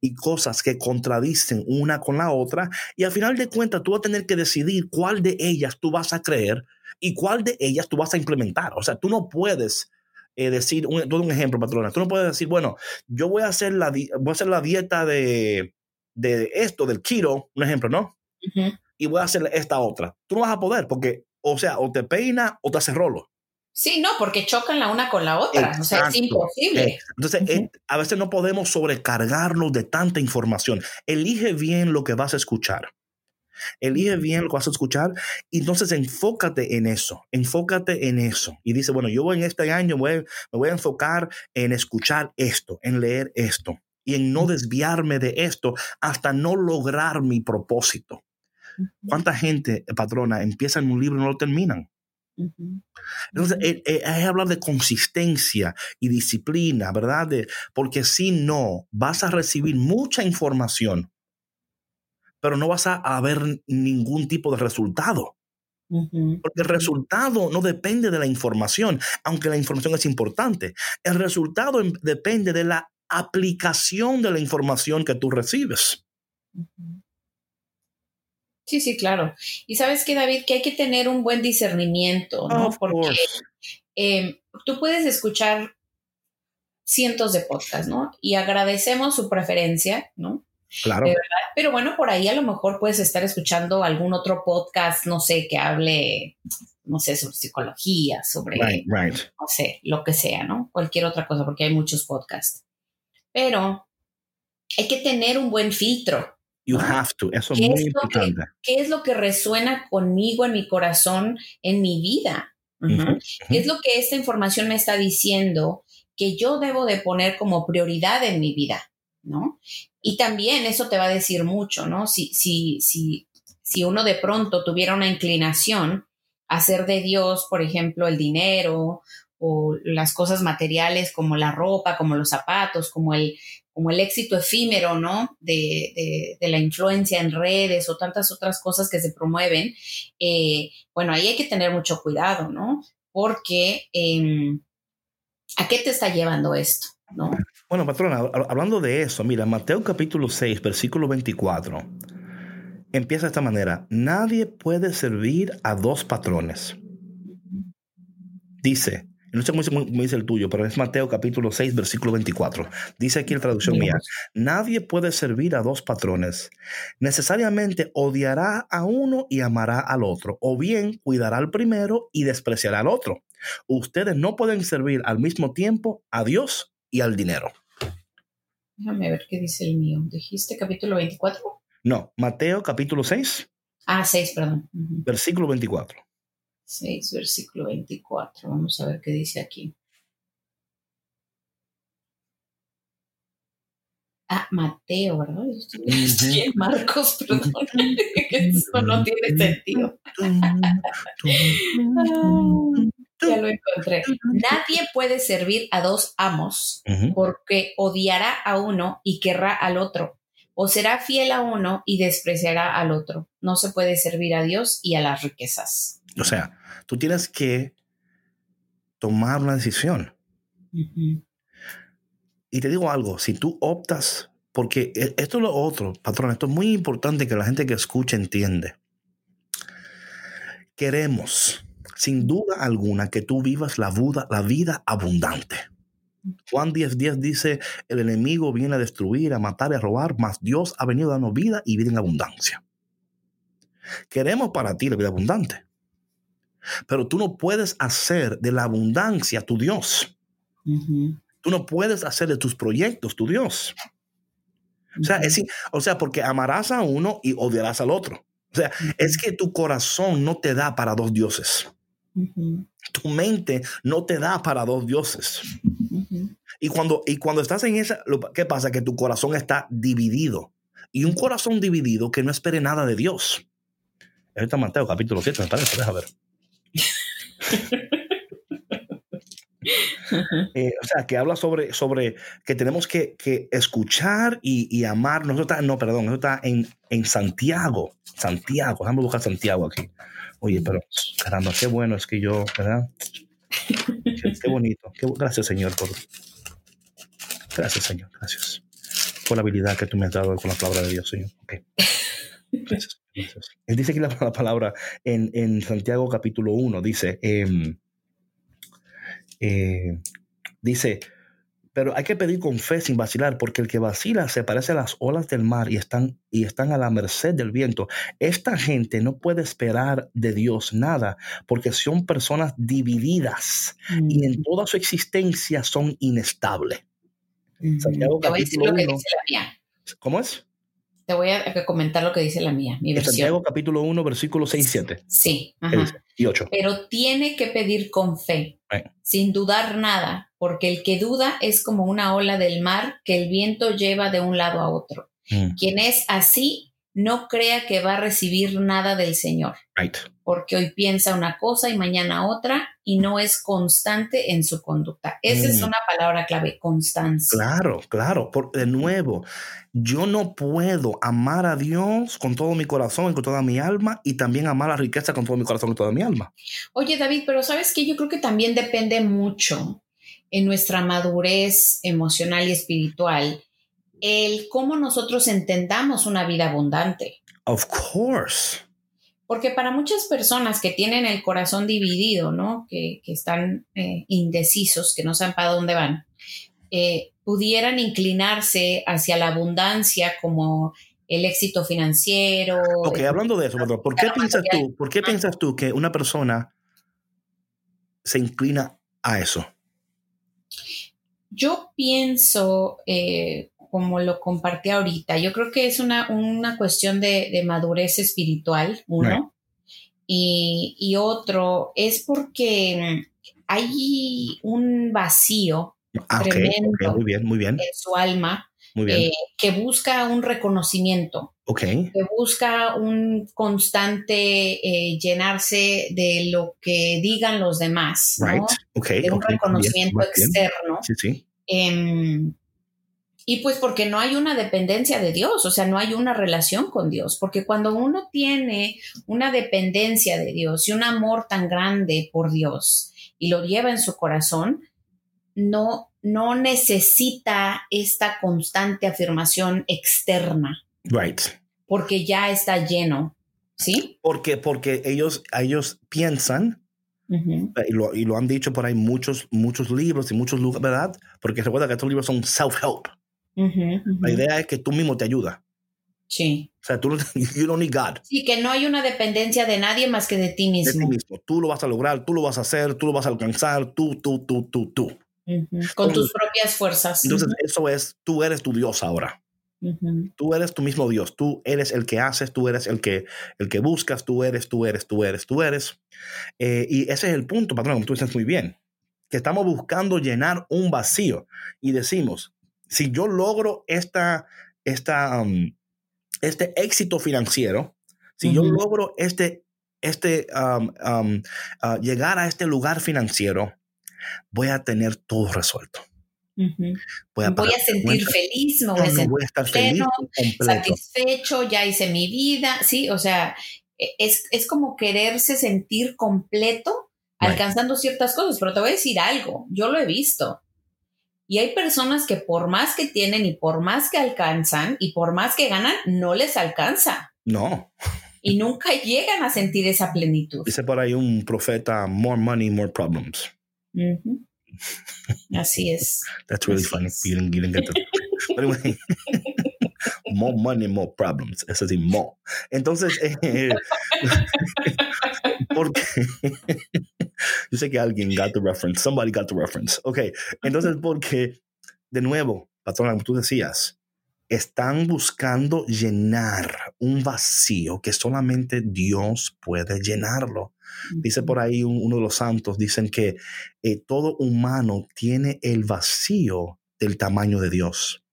y cosas que contradicen una con la otra y al final de cuentas tú vas a tener que decidir cuál de ellas tú vas a creer y cuál de ellas tú vas a implementar. O sea, tú no puedes eh, decir, un, todo un ejemplo, patrona, tú no puedes decir, bueno, yo voy a hacer la, voy a hacer la dieta de, de esto, del keto, un ejemplo, ¿no? Y voy a hacer esta otra. Tú no vas a poder porque, o sea, o te peina o te hace rolo. Sí, no, porque chocan la una con la otra. o sea, es imposible. Entonces, eh, a veces no podemos sobrecargarnos de tanta información. Elige bien lo que vas a escuchar. Elige bien lo que vas a escuchar y entonces enfócate en eso, enfócate en eso. Y dice, bueno, yo en este año me voy a enfocar en escuchar esto, en leer esto y en no desviarme de esto hasta no lograr mi propósito. ¿Cuánta gente, patrona, empieza en un libro y no lo terminan? Entonces, eh, eh, es hablar de consistencia y disciplina, ¿verdad? porque si no, vas a recibir mucha información pero no vas a, ver ningún tipo de resultado. Porque el resultado no depende de la información, aunque la información es importante. El resultado em, depende de la aplicación de la información que tú recibes. Sí, sí, claro. Y sabes que, David, que hay que tener un buen discernimiento, ¿no? Porque em, tú puedes escuchar cientos de podcasts, ¿no? Y agradecemos su preferencia, ¿no? Claro. Pero bueno, por ahí a lo mejor puedes estar escuchando algún otro podcast, no sé, que hable, no sé, sobre psicología, sobre, no sé, lo que sea, ¿no? Cualquier otra cosa, porque hay muchos podcasts. Pero hay que tener un buen filtro. You have to, eso es muy importante. ¿Qué es lo que resuena conmigo en mi corazón, en mi vida? ¿Qué es lo que esta información me está diciendo que yo debo de poner como prioridad en mi vida? ¿no? Y también eso te va a decir mucho, ¿no? Si, si, si, si uno de pronto tuviera una inclinación a hacer de Dios, por ejemplo, el dinero o las cosas materiales como la ropa, como los zapatos, como el, como el éxito efímero, ¿no? De, de, la influencia en redes o tantas otras cosas que se promueven, eh, bueno, ahí hay que tener mucho cuidado, ¿no? Porque em, ¿a qué te está llevando esto? ¿no? Bueno, patrona, hablando de eso, mira, Mateo capítulo 6, versículo 24, empieza de esta manera, nadie puede servir a dos patrones. Dice, no sé cómo dice, el tuyo, pero es Mateo capítulo 6, versículo 24. Dice aquí la traducción mía, nadie puede servir a dos patrones. Necesariamente odiará a uno y amará al otro, o bien cuidará al primero y despreciará al otro. Ustedes no pueden servir al mismo tiempo a Dios y al dinero. Déjame ver qué dice el mío. ¿Dijiste capítulo 24? No, Mateo capítulo 6. Ah, 6, perdón. Versículo 24. 6, versículo 24. Vamos a ver qué dice aquí. Ah, Mateo, ¿verdad? Marcos, perdón. Eso no tiene sentido. Ya lo encontré. Nadie puede servir a dos amos porque odiará a uno y querrá al otro, o será fiel a uno y despreciará al otro. No se puede servir a Dios y a las riquezas. O sea, tú tienes que tomar una decisión. Y te digo algo, si tú optas, porque e, esto es lo otro, patrón, esto es muy importante que la gente que escucha entiende. Queremos sin duda alguna que tú vivas la, la vida abundante. Juan 10:10 10 dice, el enemigo viene a destruir, a matar y a robar, mas Dios ha venido a darnos vida y vida en abundancia. Queremos para ti la vida abundante, pero tú no puedes hacer de la abundancia tu Dios. Tú no puedes hacer de tus proyectos tu Dios. O sea, es, o sea, porque amarás a uno y odiarás al otro. O sea, es que tu corazón no te da para dos dioses. Tu mente no te da para dos dioses. Y cuando, y cuando estás en esa, ¿qué pasa? Que tu corazón está dividido. Y un corazón dividido que no espere nada de Dios. Ahorita Mateo capítulo 7, me parece, deja ver. Eh, o sea, que habla sobre, sobre que tenemos que, que escuchar y, y, amar. Nosotros no, perdón, eso está en, en Santiago. Santiago, déjame buscar Santiago aquí. Oye, pero caramba, qué bueno es que yo, ¿verdad? Qué, bonito. gracias, Señor, por. Gracias, Señor. Gracias por la habilidad que tú me has dado con la palabra de Dios, Señor. Okay. Él dice aquí la, palabra en, en, Santiago capítulo 1, dice, eh, eh, dice, pero hay que pedir con fe sin vacilar, porque el que vacila se parece a las olas del mar y están, y están a la merced del viento. Esta gente no puede esperar de Dios nada, porque son personas divididas y en toda su existencia son inestables. Santiago capítulo 1. ¿Cómo es? Te voy a comentar lo que dice la mía, mi versión. Santiago capítulo 1, versículo 6 y 7. Sí. Y 8. Pero tiene que pedir con fe, sin dudar nada, porque el que duda es como una ola del mar que el viento lleva de un lado a otro. Mm. Quien es así no crea que va a recibir nada del Señor. Porque hoy piensa una cosa y mañana otra y no es constante en su conducta. Esa es mm. una palabra clave, constancia. Claro, claro. Por, de nuevo, yo no puedo amar a Dios con todo mi corazón y con toda mi alma y también amar la riqueza con todo mi corazón y toda mi alma. Oye, David, pero sabes que yo creo que también depende mucho en nuestra madurez emocional y espiritual el cómo nosotros entendamos una vida abundante. Of course. Porque para muchas personas que tienen el corazón dividido, ¿no? Que, están eh, indecisos, que no saben para dónde van, eh, pudieran inclinarse hacia la abundancia como el éxito financiero. Ok, hablando de eso, ¿por qué piensas tú, por qué piensas tú que una persona se inclina a eso? Yo pienso, eh, como lo compartí ahorita. Yo creo que es una, una cuestión de, madurez espiritual, uno. Y, otro es porque hay un vacío ah, tremendo muy bien, muy bien. en su alma eh, que busca un reconocimiento. Que busca un constante eh, llenarse de lo que digan los demás. ¿no? de un reconocimiento externo. Sí, sí. Em, y pues porque no hay una dependencia de Dios, o sea, no hay una relación con Dios, porque cuando uno tiene una dependencia de Dios y un amor tan grande por Dios y lo lleva en su corazón, no, no necesita esta constante afirmación externa. Right. Porque ya está lleno, ¿sí? Porque, porque ellos, ellos piensan y, lo, y, lo, han dicho por ahí muchos, muchos libros y muchos lugares, ¿verdad? Porque recuerda que estos libros son self-help. La idea es que tú mismo te ayudas. Sí. O sea, tú you don't need God. Sí, que no hay una dependencia de nadie más que de ti mismo. De ti mismo. Tú lo vas a lograr, tú lo vas a hacer, tú lo vas a alcanzar, tú, tú, tú, tú, tú. Con tus propias fuerzas. Entonces, eso es, tú eres tu Dios ahora. Tú eres tu mismo Dios, tú eres el que haces, tú eres el que, el que buscas, tú eres, tú eres, tú eres, tú eres. Eh, y ese es el punto, patrón, como tú dices muy bien, que estamos buscando llenar un vacío y decimos, si yo logro esta, esta, um, este éxito financiero, si yo logro este, este, um, um, uh, llegar a este lugar financiero, voy a tener todo resuelto. Voy a, sentir feliz, me voy, a sentir voy a estar feliz satisfecho, ya hice mi vida, sí, o sea, e, es, es como quererse sentir completo alcanzando ciertas cosas, pero te voy a decir algo, yo lo he visto. Y hay personas que por más que tienen y por más que alcanzan y por más que ganan, no les alcanza. No. Y nunca llegan a sentir esa plenitud. Dice por ahí un profeta, more money, more problems. Así es. That's really funny. You didn't, get that. But anyway, more money, more problems. Es decir, more. Entonces, eh, porque yo sé que alguien got the reference, somebody got the reference. Ok, entonces porque, de nuevo, patrón, como tú decías, están buscando llenar un vacío que solamente Dios puede llenarlo. Dice por ahí uno de los santos, dicen que eh, todo humano tiene el vacío del tamaño de Dios.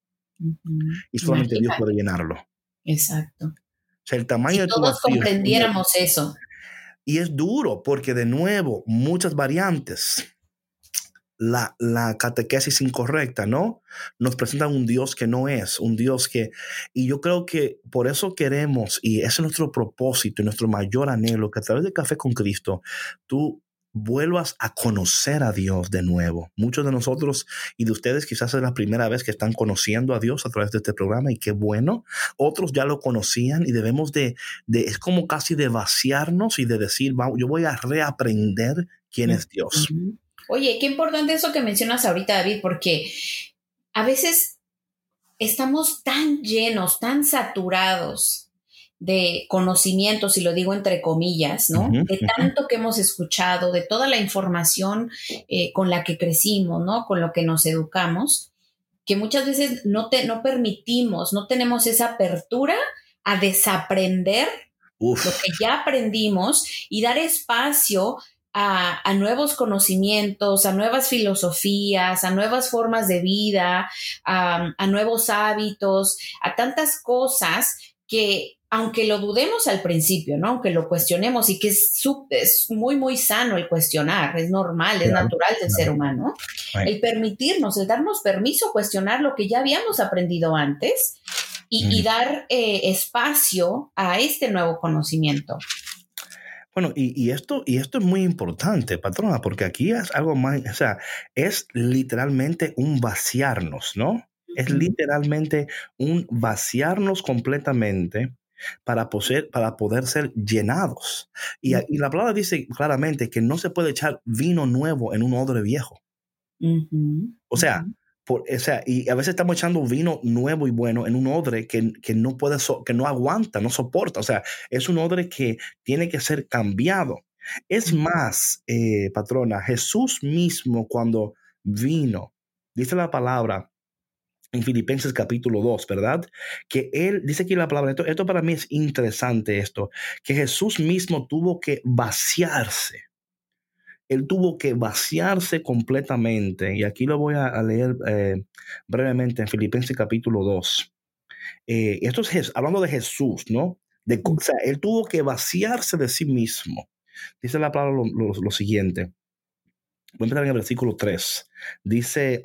Y solamente Dios puede llenarlo. Exacto. O sea, el tamaño si todos comprendiéramos eso. Y es duro porque de nuevo, muchas variantes la, la, catequesis incorrecta, ¿no? Nos presentan un Dios que no es, un Dios que... Y yo creo que por eso queremos, y ese es nuestro propósito y nuestro mayor anhelo, que a través de Café con Cristo, tú vuelvas a conocer a Dios de nuevo. Muchos de nosotros y de ustedes quizás es la primera vez que están conociendo a Dios a través de este programa y qué bueno. Otros ya lo conocían y debemos de, de es como casi de vaciarnos y de decir, yo voy a reaprender quién es Dios. Oye, qué importante eso que mencionas ahorita, David, porque a veces estamos tan llenos, tan saturados de conocimientos, y lo digo entre comillas, ¿no? de tanto que hemos escuchado, de toda la información eh, con la que crecimos, ¿no? Con lo que nos educamos, que muchas veces no, te, no permitimos, no tenemos esa apertura a desaprender lo que ya aprendimos y dar espacio a, nuevos conocimientos, a nuevas filosofías, a nuevas formas de vida, a, nuevos hábitos, a tantas cosas que aunque lo dudemos al principio, ¿no? Aunque lo cuestionemos y que es, es muy, muy sano el cuestionar, es normal, es natural del ser humano, el permitirnos, el darnos permiso a cuestionar lo que ya habíamos aprendido antes y, dar eh, espacio a este nuevo conocimiento. Bueno, y, esto, y esto es muy importante, patrona, porque aquí es algo más, o sea, es literalmente un vaciarnos, ¿no? Es literalmente un vaciarnos completamente para poder, para poder ser llenados. Y, y, la palabra dice claramente que no se puede echar vino nuevo en un odre viejo. O sea, o sea, y a veces estamos echando vino nuevo y bueno en un odre que, no puede, que no aguanta, no soporta. O sea, es un odre que tiene que ser cambiado. Es más, eh, patrona, Jesús mismo cuando vino, dice la palabra en Filipenses capítulo 2, ¿verdad? Que él, dice aquí la palabra, esto, para mí es interesante esto, que Jesús mismo tuvo que vaciarse él tuvo que vaciarse completamente. Y aquí lo voy a, leer eh, brevemente en Filipenses capítulo 2. Eh, esto es hablando de Jesús, ¿no? De, o sea, él tuvo que vaciarse de sí mismo. Dice la palabra lo, siguiente. Voy a empezar en el versículo 3. Dice,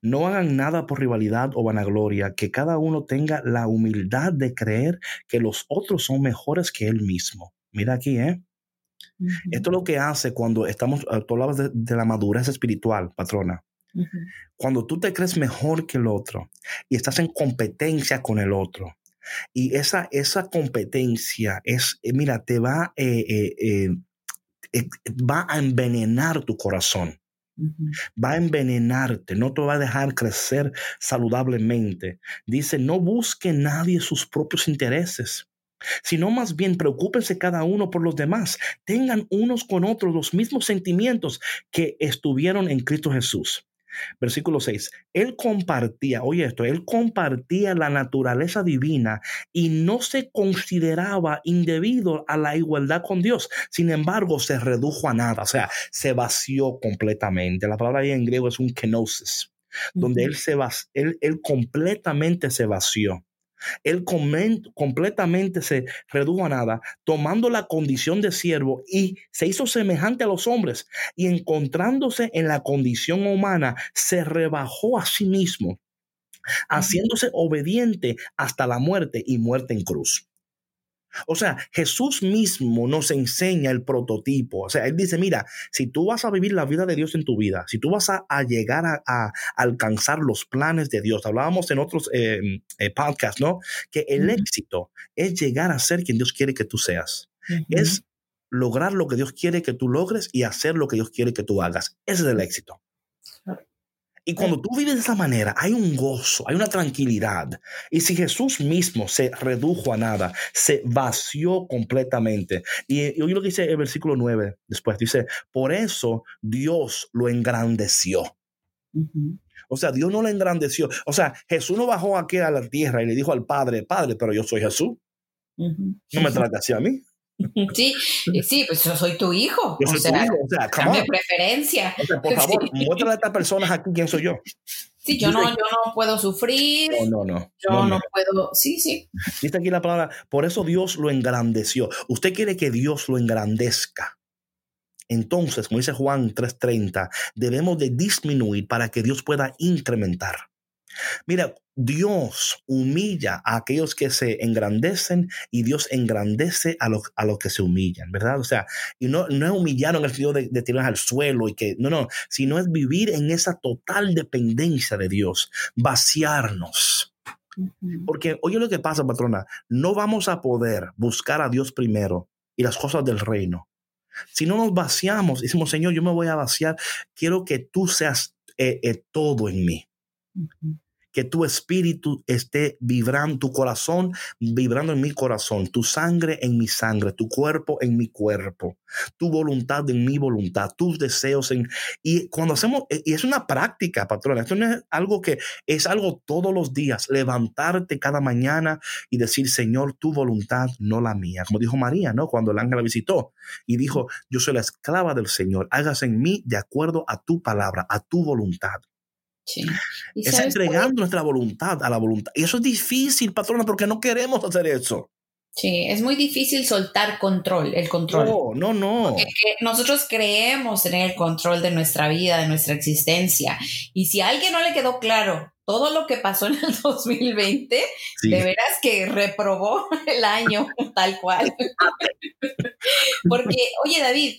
no hagan nada por rivalidad o vanagloria, que cada uno tenga la humildad de creer que los otros son mejores que él mismo. Mira aquí, ¿eh? Esto es lo que hace cuando estamos, ah, tú hablabas de, la madurez espiritual, patrona. Cuando tú te crees mejor que el otro y estás en competencia con el otro. Y esa, esa competencia es, eh, mira, te va, eh, eh, va a envenenar tu corazón. Va a envenenarte, no te va a dejar crecer saludablemente. Dice, no busque nadie sus propios intereses sino más bien preocúpense cada uno por los demás. Tengan unos con otros los mismos sentimientos que estuvieron en Cristo Jesús. Versículo 6. Él compartía, oye esto, él compartía la naturaleza divina y no se consideraba indebido a la igualdad con Dios. Sin embargo, se redujo a nada, o sea, se vació completamente. La palabra ahí en griego es un kenosis, donde él, se él, él completamente se vació. Él completamente se redujo a nada, tomando la condición de siervo y se hizo semejante a los hombres y encontrándose en la condición humana, se rebajó a sí mismo, haciéndose obediente hasta la muerte y muerte en cruz. O sea, Jesús mismo nos enseña el prototipo. O sea, Él dice, mira, si tú vas a vivir la vida de Dios en tu vida, si tú vas a, llegar a, alcanzar los planes de Dios, hablábamos en otros em, eh, podcasts, ¿no? Que el éxito es llegar a ser quien Dios quiere que tú seas. Es lograr lo que Dios quiere que tú logres y hacer lo que Dios quiere que tú hagas. Ese es el éxito. Y cuando tú vives de esa manera, hay un gozo, hay una tranquilidad. Y si Jesús mismo se redujo a nada, se vació completamente. Y, oye lo que dice el versículo 9 después, dice, por eso Dios lo engrandeció. O sea, Dios no le engrandeció. O sea, Jesús no bajó aquí a la tierra y le dijo al Padre, Padre, pero yo soy Jesús. No me trate así a mí. Sí, sí, pues yo soy tu hijo. Yo soy o sea, tu hijo. O sea, come on. preferencia. O sea, por favor, Sí. muéstrale a estas personas aquí quién soy yo. Sí, yo no, yo no puedo sufrir. No, no, no. Yo no, no, no. puedo. Sí, sí. Dice aquí la palabra, por eso Dios lo engrandeció. Usted quiere que Dios lo engrandezca. Entonces, como dice Juan 3:30, debemos de disminuir para que Dios pueda incrementar. Mira, Dios humilla a aquellos que se engrandecen y Dios engrandece a los, a los que se humillan, ¿verdad? O sea, y no, no es humillar en el sentido de, de tirar al suelo y que, no, no, sino es vivir en esa total dependencia de Dios, vaciarnos. Porque, oye lo que pasa, patrona, no vamos a poder buscar a Dios primero y las cosas del reino. Si no nos vaciamos, decimos, Señor, yo me voy a vaciar, quiero que tú seas eh, eh, todo en mí. Que tu espíritu esté vibrando, tu corazón vibrando en mi corazón, tu sangre en mi sangre, tu cuerpo en mi cuerpo, tu voluntad en mi voluntad, tus deseos en... Y cuando hacemos, eh, y es una práctica, patrona, esto no es algo que es algo todos los días, levantarte cada mañana y decir, Señor, tu voluntad, no la mía. Como dijo María, ¿no? Cuando el ángel la visitó y dijo, yo soy la esclava del Señor, hágase en mí de acuerdo a tu palabra, a tu voluntad. Sí. ¿Y Es entregando nuestra voluntad a la voluntad. Y eso es difícil, patrona, porque no queremos hacer eso. Sí, es muy difícil soltar control, el control. No, no, no. Nosotros creemos tener el control de nuestra vida, de nuestra existencia. Y si a alguien no le quedó claro todo lo que pasó en el 2020, Sí. de veras que reprobó el año tal cual. Porque, oye David,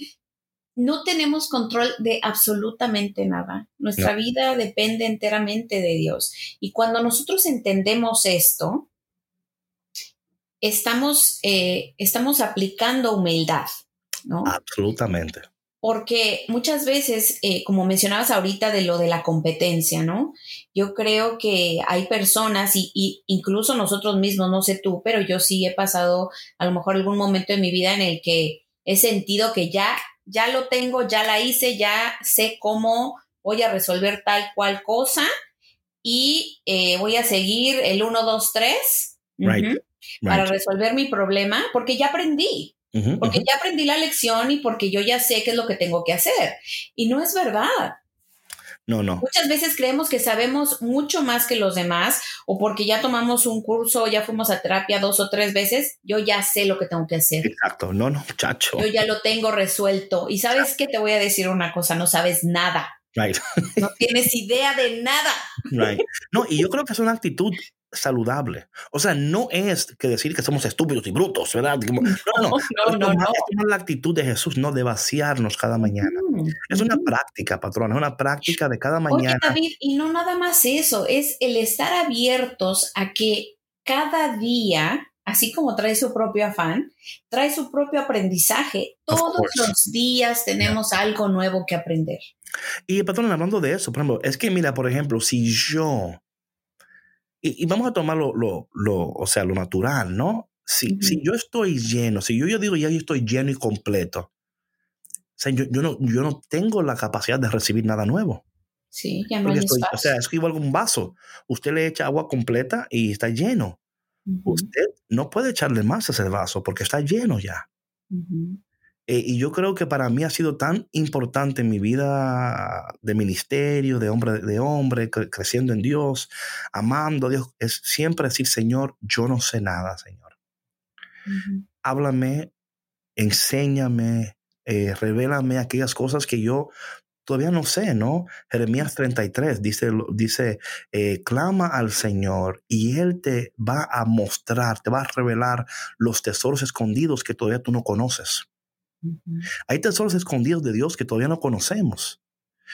no tenemos control de absolutamente nada. Nuestra No. vida depende enteramente de Dios. Y cuando nosotros entendemos esto, estamos, eh, estamos aplicando humildad, ¿no? Absolutamente. Porque muchas veces, eh, como mencionabas ahorita de lo de la competencia, ¿no? Yo creo que hay personas y, y incluso nosotros mismos, no sé tú, pero yo sí he pasado a lo mejor algún momento en mi vida en el que he sentido que ya, ya lo tengo, ya la hice, ya sé cómo voy a resolver tal cual cosa y eh, voy a seguir el 1, 2, 3 Right. para Right. resolver mi problema porque ya aprendí porque ya aprendí la lección y porque yo ya sé qué es lo que tengo que hacer. Y no es verdad. No, no. Muchas veces creemos que sabemos mucho más que los demás o porque ya tomamos un curso, ya fuimos a terapia dos o tres veces, yo ya sé lo que tengo que hacer. Exacto. No, no, muchacho. Yo ya lo tengo resuelto. Y sabes que te voy a decir una cosa, no sabes nada. Right. No tienes idea de nada. Right. No, y yo creo que es una actitud saludable. O sea, no es que decir que somos estúpidos y brutos, ¿verdad? Como- no, no, No, no, no. es la actitud de Jesús, no de vaciarnos cada mañana. Mm, Es una ujú. práctica, patrona, es una práctica de cada Oye, mañana. David, y no nada más eso, es el estar abiertos a que cada día, así como trae su propio afán, trae su propio aprendizaje. Todos los días tenemos algo nuevo que aprender. Y patrona, hablando de eso, por ejemplo, es que mira, por ejemplo, si yo, y, y vamos a tomar lo, lo, lo, o sea, lo natural, ¿no? Si, si yo estoy lleno, si yo, yo digo ya yo estoy lleno y completo, o sea, yo, yo, no, yo no tengo la capacidad de recibir nada nuevo. Sí, ya no hay estoy- o sea, es que igual que un vaso. Usted le echa agua completa y está lleno. Usted no puede echarle más a ese vaso porque está lleno ya. ujú. Eh, y yo creo que para mí ha sido tan importante en mi vida de ministerio, de hombre, de hombre, cre- creciendo en Dios, amando a Dios, es siempre decir, Señor, yo no sé nada, Señor. Háblame, enséñame, eh, revélame aquellas cosas que yo todavía no sé, ¿no? Jeremías 33 dice, dice eh, clama al Señor y Él te va a mostrar, te va a revelar los tesoros escondidos que todavía tú no conoces. Hay tesoros escondidos de Dios que todavía no conocemos.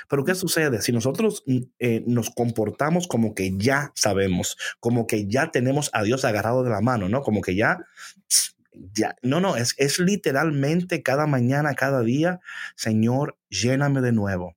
Pero ¿qué sucede? Si nosotros mm, eh, nos comportamos como que ya sabemos, como que ya tenemos a Dios agarrado de la mano, ¿no? Como que ya, ya, no, no, es, es literalmente cada mañana, cada día, Señor, lléname de nuevo.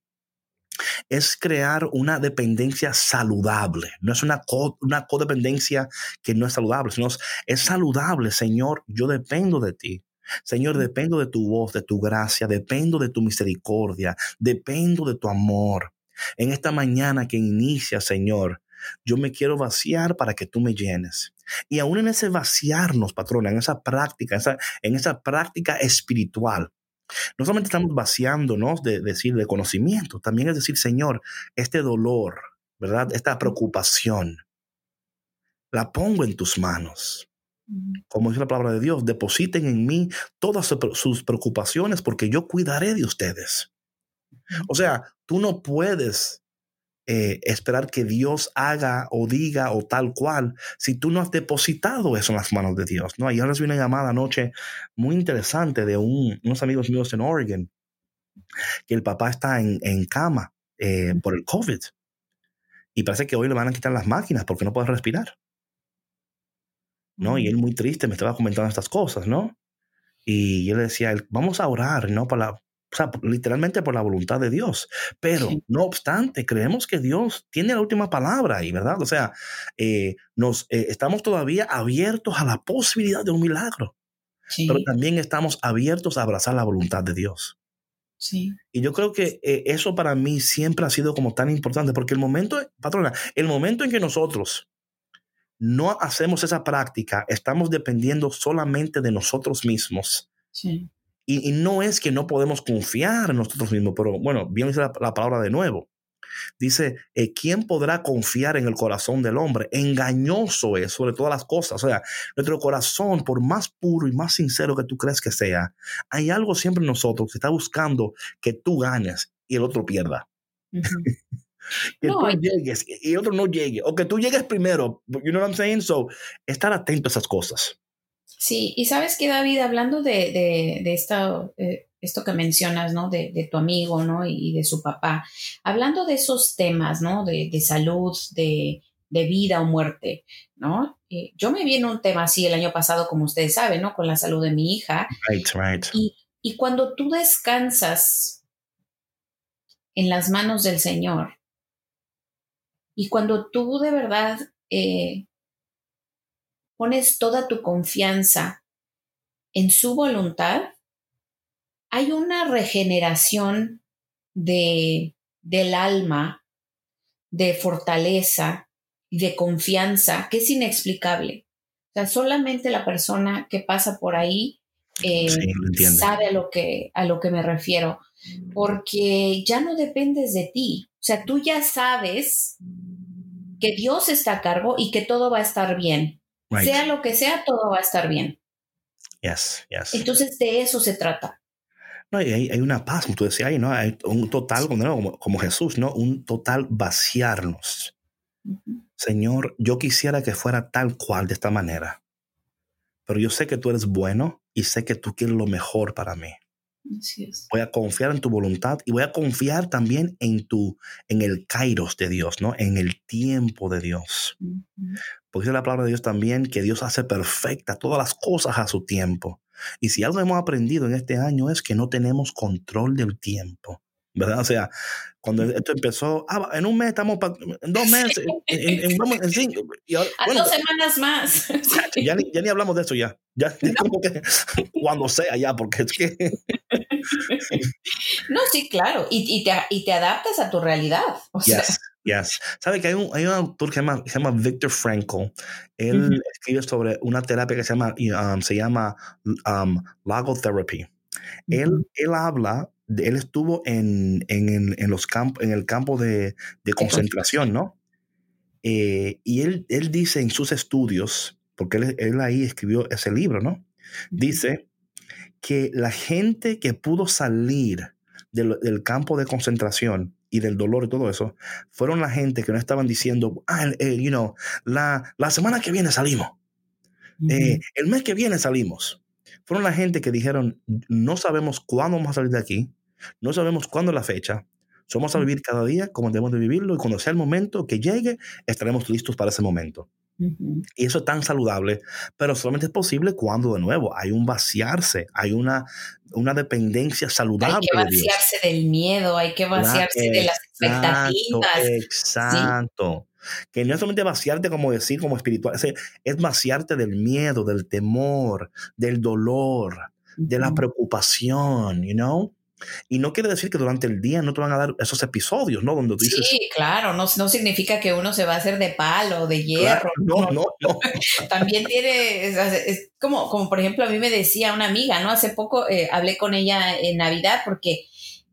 Es crear una dependencia saludable, no es una, co- una codependencia que no es saludable, sino es saludable, Señor, yo dependo de ti. Señor, dependo de tu voz, de tu gracia, dependo de tu misericordia, dependo de tu amor. En esta mañana que inicia, Señor, yo me quiero vaciar para que tú me llenes. Y aún en ese vaciarnos, patrona, en esa práctica, en esa práctica espiritual, no solamente estamos vaciándonos de, decir de conocimiento, también es decir, Señor, este dolor, ¿verdad? Esta preocupación, la pongo en tus manos. Como dice la palabra de Dios, depositen en mí todas sus preocupaciones porque yo cuidaré de ustedes. O sea, tú no puedes eh, esperar que Dios haga o diga o tal cual si tú no has depositado eso en las manos de Dios. ¿no? Ayer recibí una llamada anoche muy interesante de unos amigos míos en Oregon, que el papá está en, cama eh, por el COVID y parece que hoy le van a quitar las máquinas porque no puede respirar. ¿No? Y él muy triste me estaba comentando estas cosas, ¿no? Y yo le decía, vamos a orar, ¿no? Para, o sea, literalmente por la voluntad de Dios. Pero, no obstante, creemos que Dios tiene la última palabra ahí, ¿verdad? O sea, eh, nos, eh, estamos todavía abiertos a la posibilidad de un milagro. Pero también estamos abiertos a abrazar la voluntad de Dios. Sí. Y yo creo que eh, eso para mí siempre ha sido como tan importante, porque el momento, patrona, el momento en que nosotros no hacemos esa práctica, estamos dependiendo solamente de nosotros mismos. Sí. Y, no es que no podemos confiar en nosotros mismos, pero bueno, bien dice la, palabra de nuevo. Dice, eh, ¿quién podrá confiar en el corazón del hombre? Engañoso es sobre todas las cosas. O sea, nuestro corazón, por más puro y más sincero que tú crees que sea, hay algo siempre en nosotros que está buscando que tú ganes y el otro pierda. Que tú llegues y otro no llegue, o que tú llegues primero. You know what I'm saying? So, estar atento a esas cosas. Sí, y sabes que David, hablando de, de, eh, esto que mencionas, ¿no? De, tu amigo, ¿no? Y, de su papá, hablando de esos temas, ¿no? De, salud, de, vida o muerte, ¿no? Eh, yo me vi en un tema así el año pasado, como ustedes saben, ¿no? Con la salud de mi hija. Right, right. Y, y cuando tú descansas en las manos del Señor, y cuando tú de verdad eh, pones toda tu confianza en su voluntad, hay una regeneración de, del alma, de fortaleza y de confianza que es inexplicable. O sea, solamente la persona que pasa por ahí eh, sabe a lo, que, a lo que me refiero, porque ya no dependes de ti. O sea, tú ya sabes que Dios está a cargo y que todo va a estar bien. Sea lo que sea, todo va a estar bien. Yes, yes. Entonces de eso se trata. No, hay, hay una paz, como tú decías ahí, ¿no? Hay un total, como, como, Jesús, ¿no? Un total vaciarnos. Señor, yo quisiera que fuera tal cual de esta manera, pero yo sé que tú eres bueno y sé que tú quieres lo mejor para mí. Voy a confiar en tu voluntad y voy a confiar también en tu, en el kairos de Dios, ¿no? En el tiempo de Dios. Porque dice la palabra de Dios también que Dios hace perfecta todas las cosas a su tiempo. Y si algo hemos aprendido en este año es que no tenemos control del tiempo. ¿Verdad? O sea, cuando esto empezó, ah, en un mes estamos, en dos meses, en, en, cinco. Y a dos semanas más. Ya ni, ya ni, hablamos de eso ya. Ya como que cuando sea ya, porque es que... no, sí, claro. Y, y, te, y te adaptas a tu realidad. O yes, sea. yes. ¿Sabe que hay un, hay un autor que se llama, se llama Victor Frankl? Él escribe sobre una terapia que se llama, um, se llama um, logotherapy. Él, él habla él estuvo en, en, en los campos, en el campo de, de concentración, ¿no? Eh, y él, él dice en sus estudios, porque él, él ahí escribió ese libro, ¿no? Dice que la gente que pudo salir del, del, campo de concentración y del dolor y todo eso, fueron la gente que no estaban diciendo, ah, eh, you know, la, la, semana que viene salimos, eh, el mes que viene salimos. Fueron la gente que dijeron, no sabemos cuándo vamos a salir de aquí, no sabemos cuándo es la fecha. Somos a vivir cada día como debemos de vivirlo y cuando sea el momento que llegue, estaremos listos para ese momento. Y eso es tan saludable, pero solamente es posible cuando de nuevo hay un vaciarse, hay una, una dependencia saludable. Hay que vaciarse del miedo, hay que vaciarse de las expectativas. Exacto. Que no es solamente vaciarte como decir, como espiritual, es, es vaciarte del miedo, del temor, del dolor, de la preocupación, you know? Y no quiere decir que durante el día no te van a dar esos episodios, ¿no? Donde tú dices. Sí, claro, no, no significa que uno se va a hacer de palo, de hierro. no, no, no. También tiene, es, como, como por ejemplo a mí me decía una amiga, ¿no? Hace poco eh, hablé con ella en Navidad porque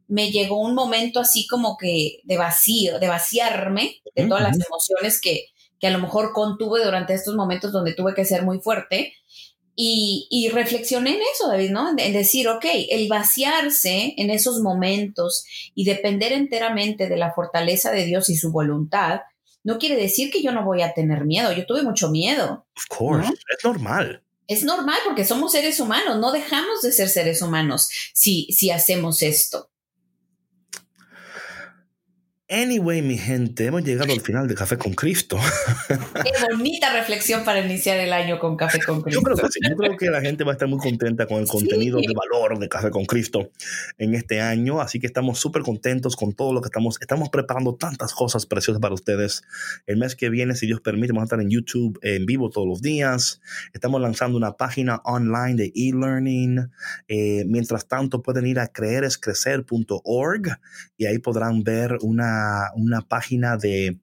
me llegó un momento así como que de vacío, de vaciarme de todas las emociones que, que a lo mejor contuve durante estos momentos donde tuve que ser muy fuerte. Y, y, reflexioné en eso, David, ¿no? En decir, ok, el vaciarse en esos momentos y depender enteramente de la fortaleza de Dios y su voluntad, no quiere decir que yo no voy a tener miedo. Yo tuve mucho miedo. Of course, es normal. Es normal porque somos seres humanos, no dejamos de ser seres humanos si, si hacemos esto. Anyway, mi gente, hemos llegado al final de Café con Cristo. Qué bonita reflexión para iniciar el año con Café con Cristo. Yo creo que sí, yo creo que la gente va a estar muy contenta con el contenido de valor de Café con Cristo en este año, así que estamos súper contentos con todo lo que estamos, estamos preparando tantas cosas preciosas para ustedes. El mes que viene, si Dios permite, vamos a estar en YouTube en vivo todos los días. Estamos lanzando una página online de e-learning. Eh, mientras tanto, pueden ir a creerescrecer.org y ahí podrán ver una página de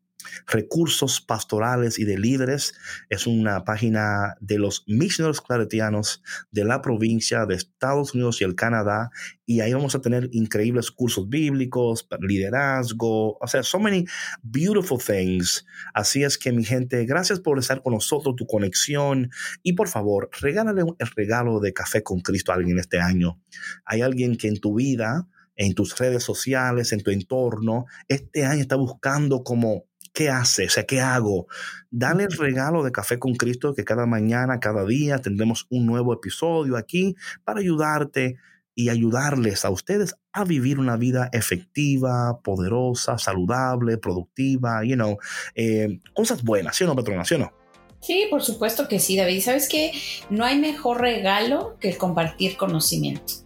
recursos pastorales y de líderes. Es una página de los misioneros claretianos de la provincia de Estados Unidos y el Canadá. Y ahí vamos a tener increíbles cursos bíblicos, liderazgo, o sea, so many beautiful things. Así es que mi gente, gracias por estar con nosotros, tu conexión. Y por favor, regálale el regalo de café con Cristo a alguien este año. Hay alguien que en tu vida en tus redes sociales, en tu entorno, este año está buscando como, ¿qué hace? O sea, ¿qué hago? Dale el regalo de Café con Cristo que cada mañana, cada día tendremos un nuevo episodio aquí para ayudarte y ayudarles a ustedes a vivir una vida efectiva, poderosa, saludable, productiva, you know, eh, cosas buenas, ¿sí o no, patrona? ¿Sí o no? Sí, por supuesto que sí, David. ¿Sabes qué? No hay mejor regalo que el compartir conocimiento.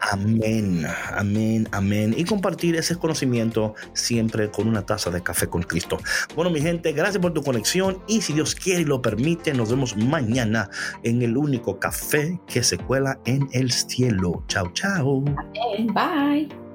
Amén, amén, amén. Y compartir ese conocimiento siempre con una taza de café con Cristo. Bueno, mi gente, gracias por tu conexión y si Dios quiere y lo permite, nos vemos mañana en el único café que se cuela en el cielo. Chao, chao. Bye.